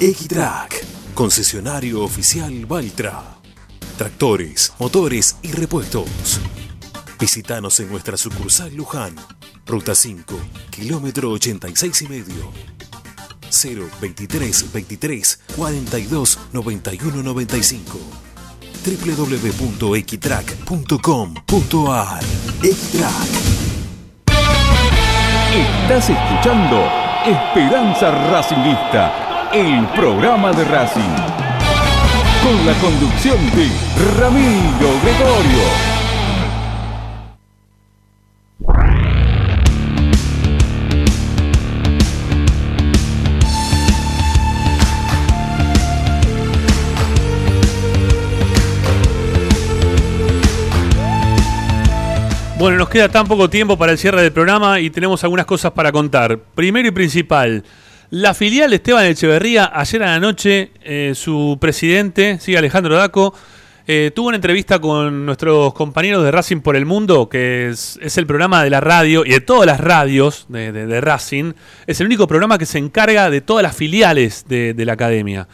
Equitrack, concesionario oficial Valtra. Tractores, motores y repuestos. Visítanos en nuestra sucursal Luján, Ruta 5, kilómetro 86 y medio. 023 23 42 91 95 www.equitrack.com.ar Equitrack Estás escuchando Esperanza Racingista, el programa de Racing. Con la conducción de Ramiro Gregorio. Bueno, nos queda tan poco tiempo para el cierre del programa y tenemos algunas cosas para contar. Primero y principal, la filial Esteban Echeverría, ayer a la noche, eh, su presidente, sí, Alejandro Daco, eh, tuvo una entrevista con nuestros compañeros de Racing por el Mundo, que es, el programa de la radio y de todas las radios de, Racing. Es el único programa que se encarga de todas las filiales de la academia.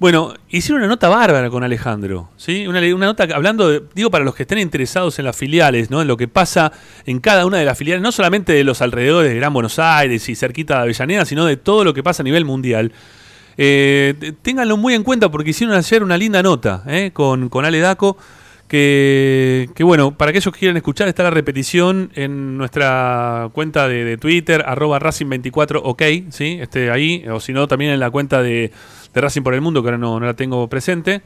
Bueno, hicieron una nota bárbara con Alejandro, ¿sí? Una, una nota hablando, de- digo, para los que estén interesados en las filiales, ¿no? En lo que pasa en cada una de las filiales, no solamente de los alrededores de Gran Buenos Aires y cerquita de Avellaneda, sino de todo lo que pasa a nivel mundial. Eh, ténganlo muy en cuenta porque hicieron ayer una linda nota ¿eh? con, con Ale Daco. Que, que, bueno, para aquellos que quieran escuchar, está la repetición en nuestra cuenta de, de Twitter, arroba Racing24OK, ¿sí? Este, ahí, o si no, también en la cuenta de, de Racing por el Mundo, que ahora no, la tengo presente.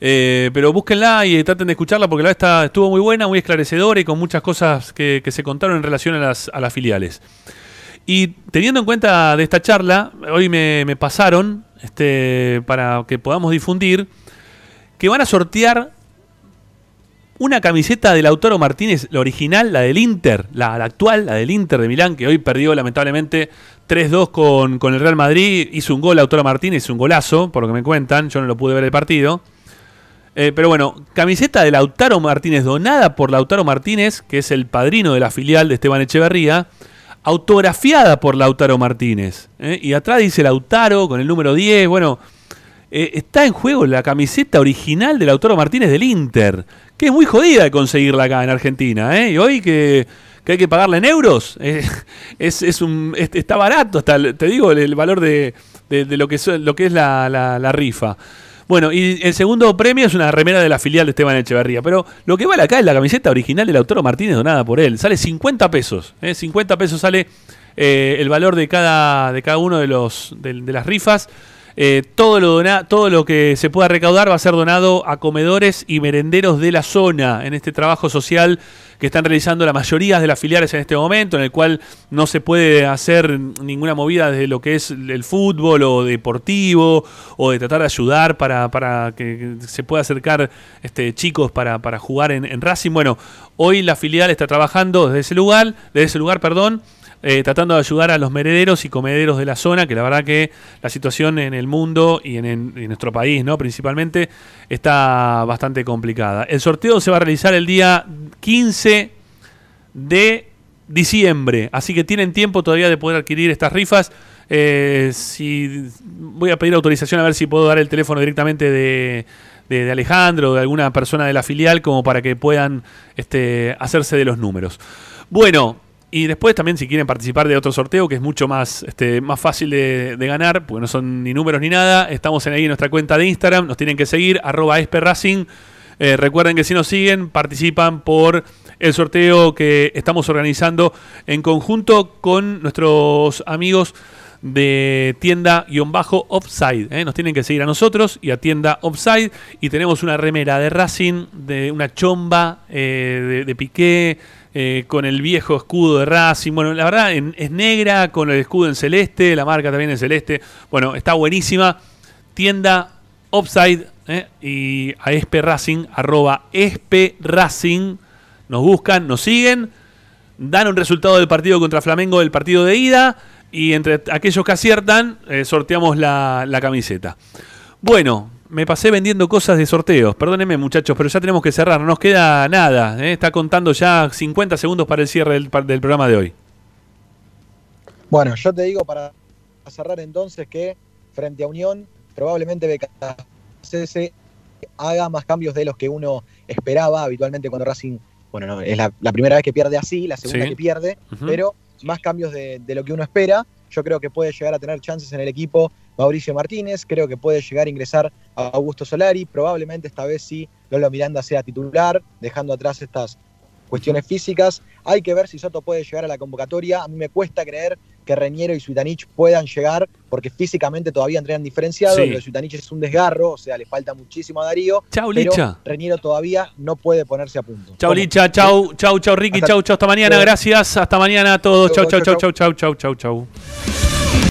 Eh, pero búsquenla y traten de escucharla porque la estuvo muy buena, muy esclarecedora y con muchas cosas que, se contaron en relación a las, filiales. Y teniendo en cuenta de esta charla, hoy me, me pasaron este, para que podamos difundir que van a sortear una camiseta de Lautaro Martínez, la original, la del Inter, la, actual, la del Inter de Milán, que hoy perdió lamentablemente 3-2 con, con el Real Madrid. Hizo un gol Lautaro Martínez, un golazo, por lo que me cuentan. Yo no lo pude ver el partido. Eh, pero bueno, camiseta de Lautaro Martínez, donada por Lautaro Martínez, que es el padrino de la filial de Esteban Echeverría, autografiada por Lautaro Martínez. ¿eh? Y atrás dice Lautaro con el número 10. Bueno, eh, está en juego la camiseta original de Lautaro Martínez del Inter, que es muy jodida de conseguirla acá en Argentina. ¿eh? Y hoy que, hay que pagarla en euros, (laughs) es, es un, es- está barato, hasta te digo el, valor de, lo, que, lo que es la, la- la rifa. Bueno, y el segundo premio es una remera de la filial de Esteban Echeverría. Pero lo que vale acá es la camiseta original del Lautaro Martínez donada por él. Sale 50 pesos. ¿eh? 50 pesos sale eh, el valor de cada, de cada uno de, los, de, de las rifas. Eh, todo, lo dona- todo lo que se pueda recaudar va a ser donado a comedores y merenderos de la zona en este trabajo social que están realizando la mayoría de las filiales en este momento, en el cual no se puede hacer ninguna movida desde lo que es el fútbol o deportivo o de tratar de ayudar para, para que se pueda acercar este, chicos para, para jugar en, en Racing. Bueno, hoy la filial está trabajando desde ese lugar, desde ese lugar, perdón, eh, tratando de ayudar a los merederos y comederos de la zona, que la verdad que la situación en el mundo y en, nuestro país, ¿no? Principalmente, está bastante complicada. El sorteo se va a realizar el día 15 de diciembre, así que tienen tiempo todavía de poder adquirir estas rifas. Eh, si voy a pedir autorización a ver si puedo dar el teléfono directamente de, de- de Alejandro o de alguna persona de la filial como para que puedan este, hacerse de los números. Bueno, y después también si quieren participar de otro sorteo que es mucho más, este, más fácil de, ganar, porque no son ni números ni nada, estamos en ahí en nuestra cuenta de Instagram, nos tienen que seguir, arroba esperracing. Eh, recuerden que si nos siguen, participan por el sorteo que estamos organizando en conjunto con nuestros amigos de tienda-offside. ¿eh? Nos tienen que seguir a nosotros y a tienda offside. Y tenemos una remera de Racing, de una chomba eh, de, de Piqué, eh, con el viejo escudo de Racing. Bueno, la verdad en- es negra, con el escudo en celeste, la marca también en celeste. Bueno, está buenísima. Tienda offside ¿eh? y a Espe Racing, arroba. Nos buscan, nos siguen, dan un resultado del partido contra Flamengo del partido de ida y entre aquellos que aciertan eh, sorteamos la camiseta. Bueno, me pasé vendiendo cosas de sorteos, perdónenme muchachos, pero ya tenemos que cerrar, no nos queda nada. ¿eh? Está contando ya 50 segundos para el cierre del, programa de hoy. Bueno, yo te digo para cerrar entonces que frente a Unión, probablemente BKCS haga más cambios de los que uno esperaba habitualmente cuando Racing, bueno, no, es la, la primera vez que pierde así, la segunda Sí. que pierde, pero más cambios de, de lo que uno espera. Yo creo que puede llegar a tener chances en el equipo Mauricio Martínez, creo que puede llegar a ingresar a Augusto Solari, probablemente esta vez sí Lola Miranda sea titular, dejando atrás estas cuestiones físicas. Hay que ver si Soto puede llegar a la convocatoria. A mí me cuesta creer que Reñero y Suitanich puedan llegar porque físicamente todavía entrenan diferenciado. Sí. De Suitanich es un desgarro, o sea, le falta muchísimo a Darío. Chau, Licha. Reñero todavía no puede ponerse a punto. Chau, Licha. Chau, chau, chau, Ricky. Hasta, chau, chau. Hasta mañana. Gracias. Hasta mañana a todos. Chau, chau, chau, chau, chau, chau, chau, chau.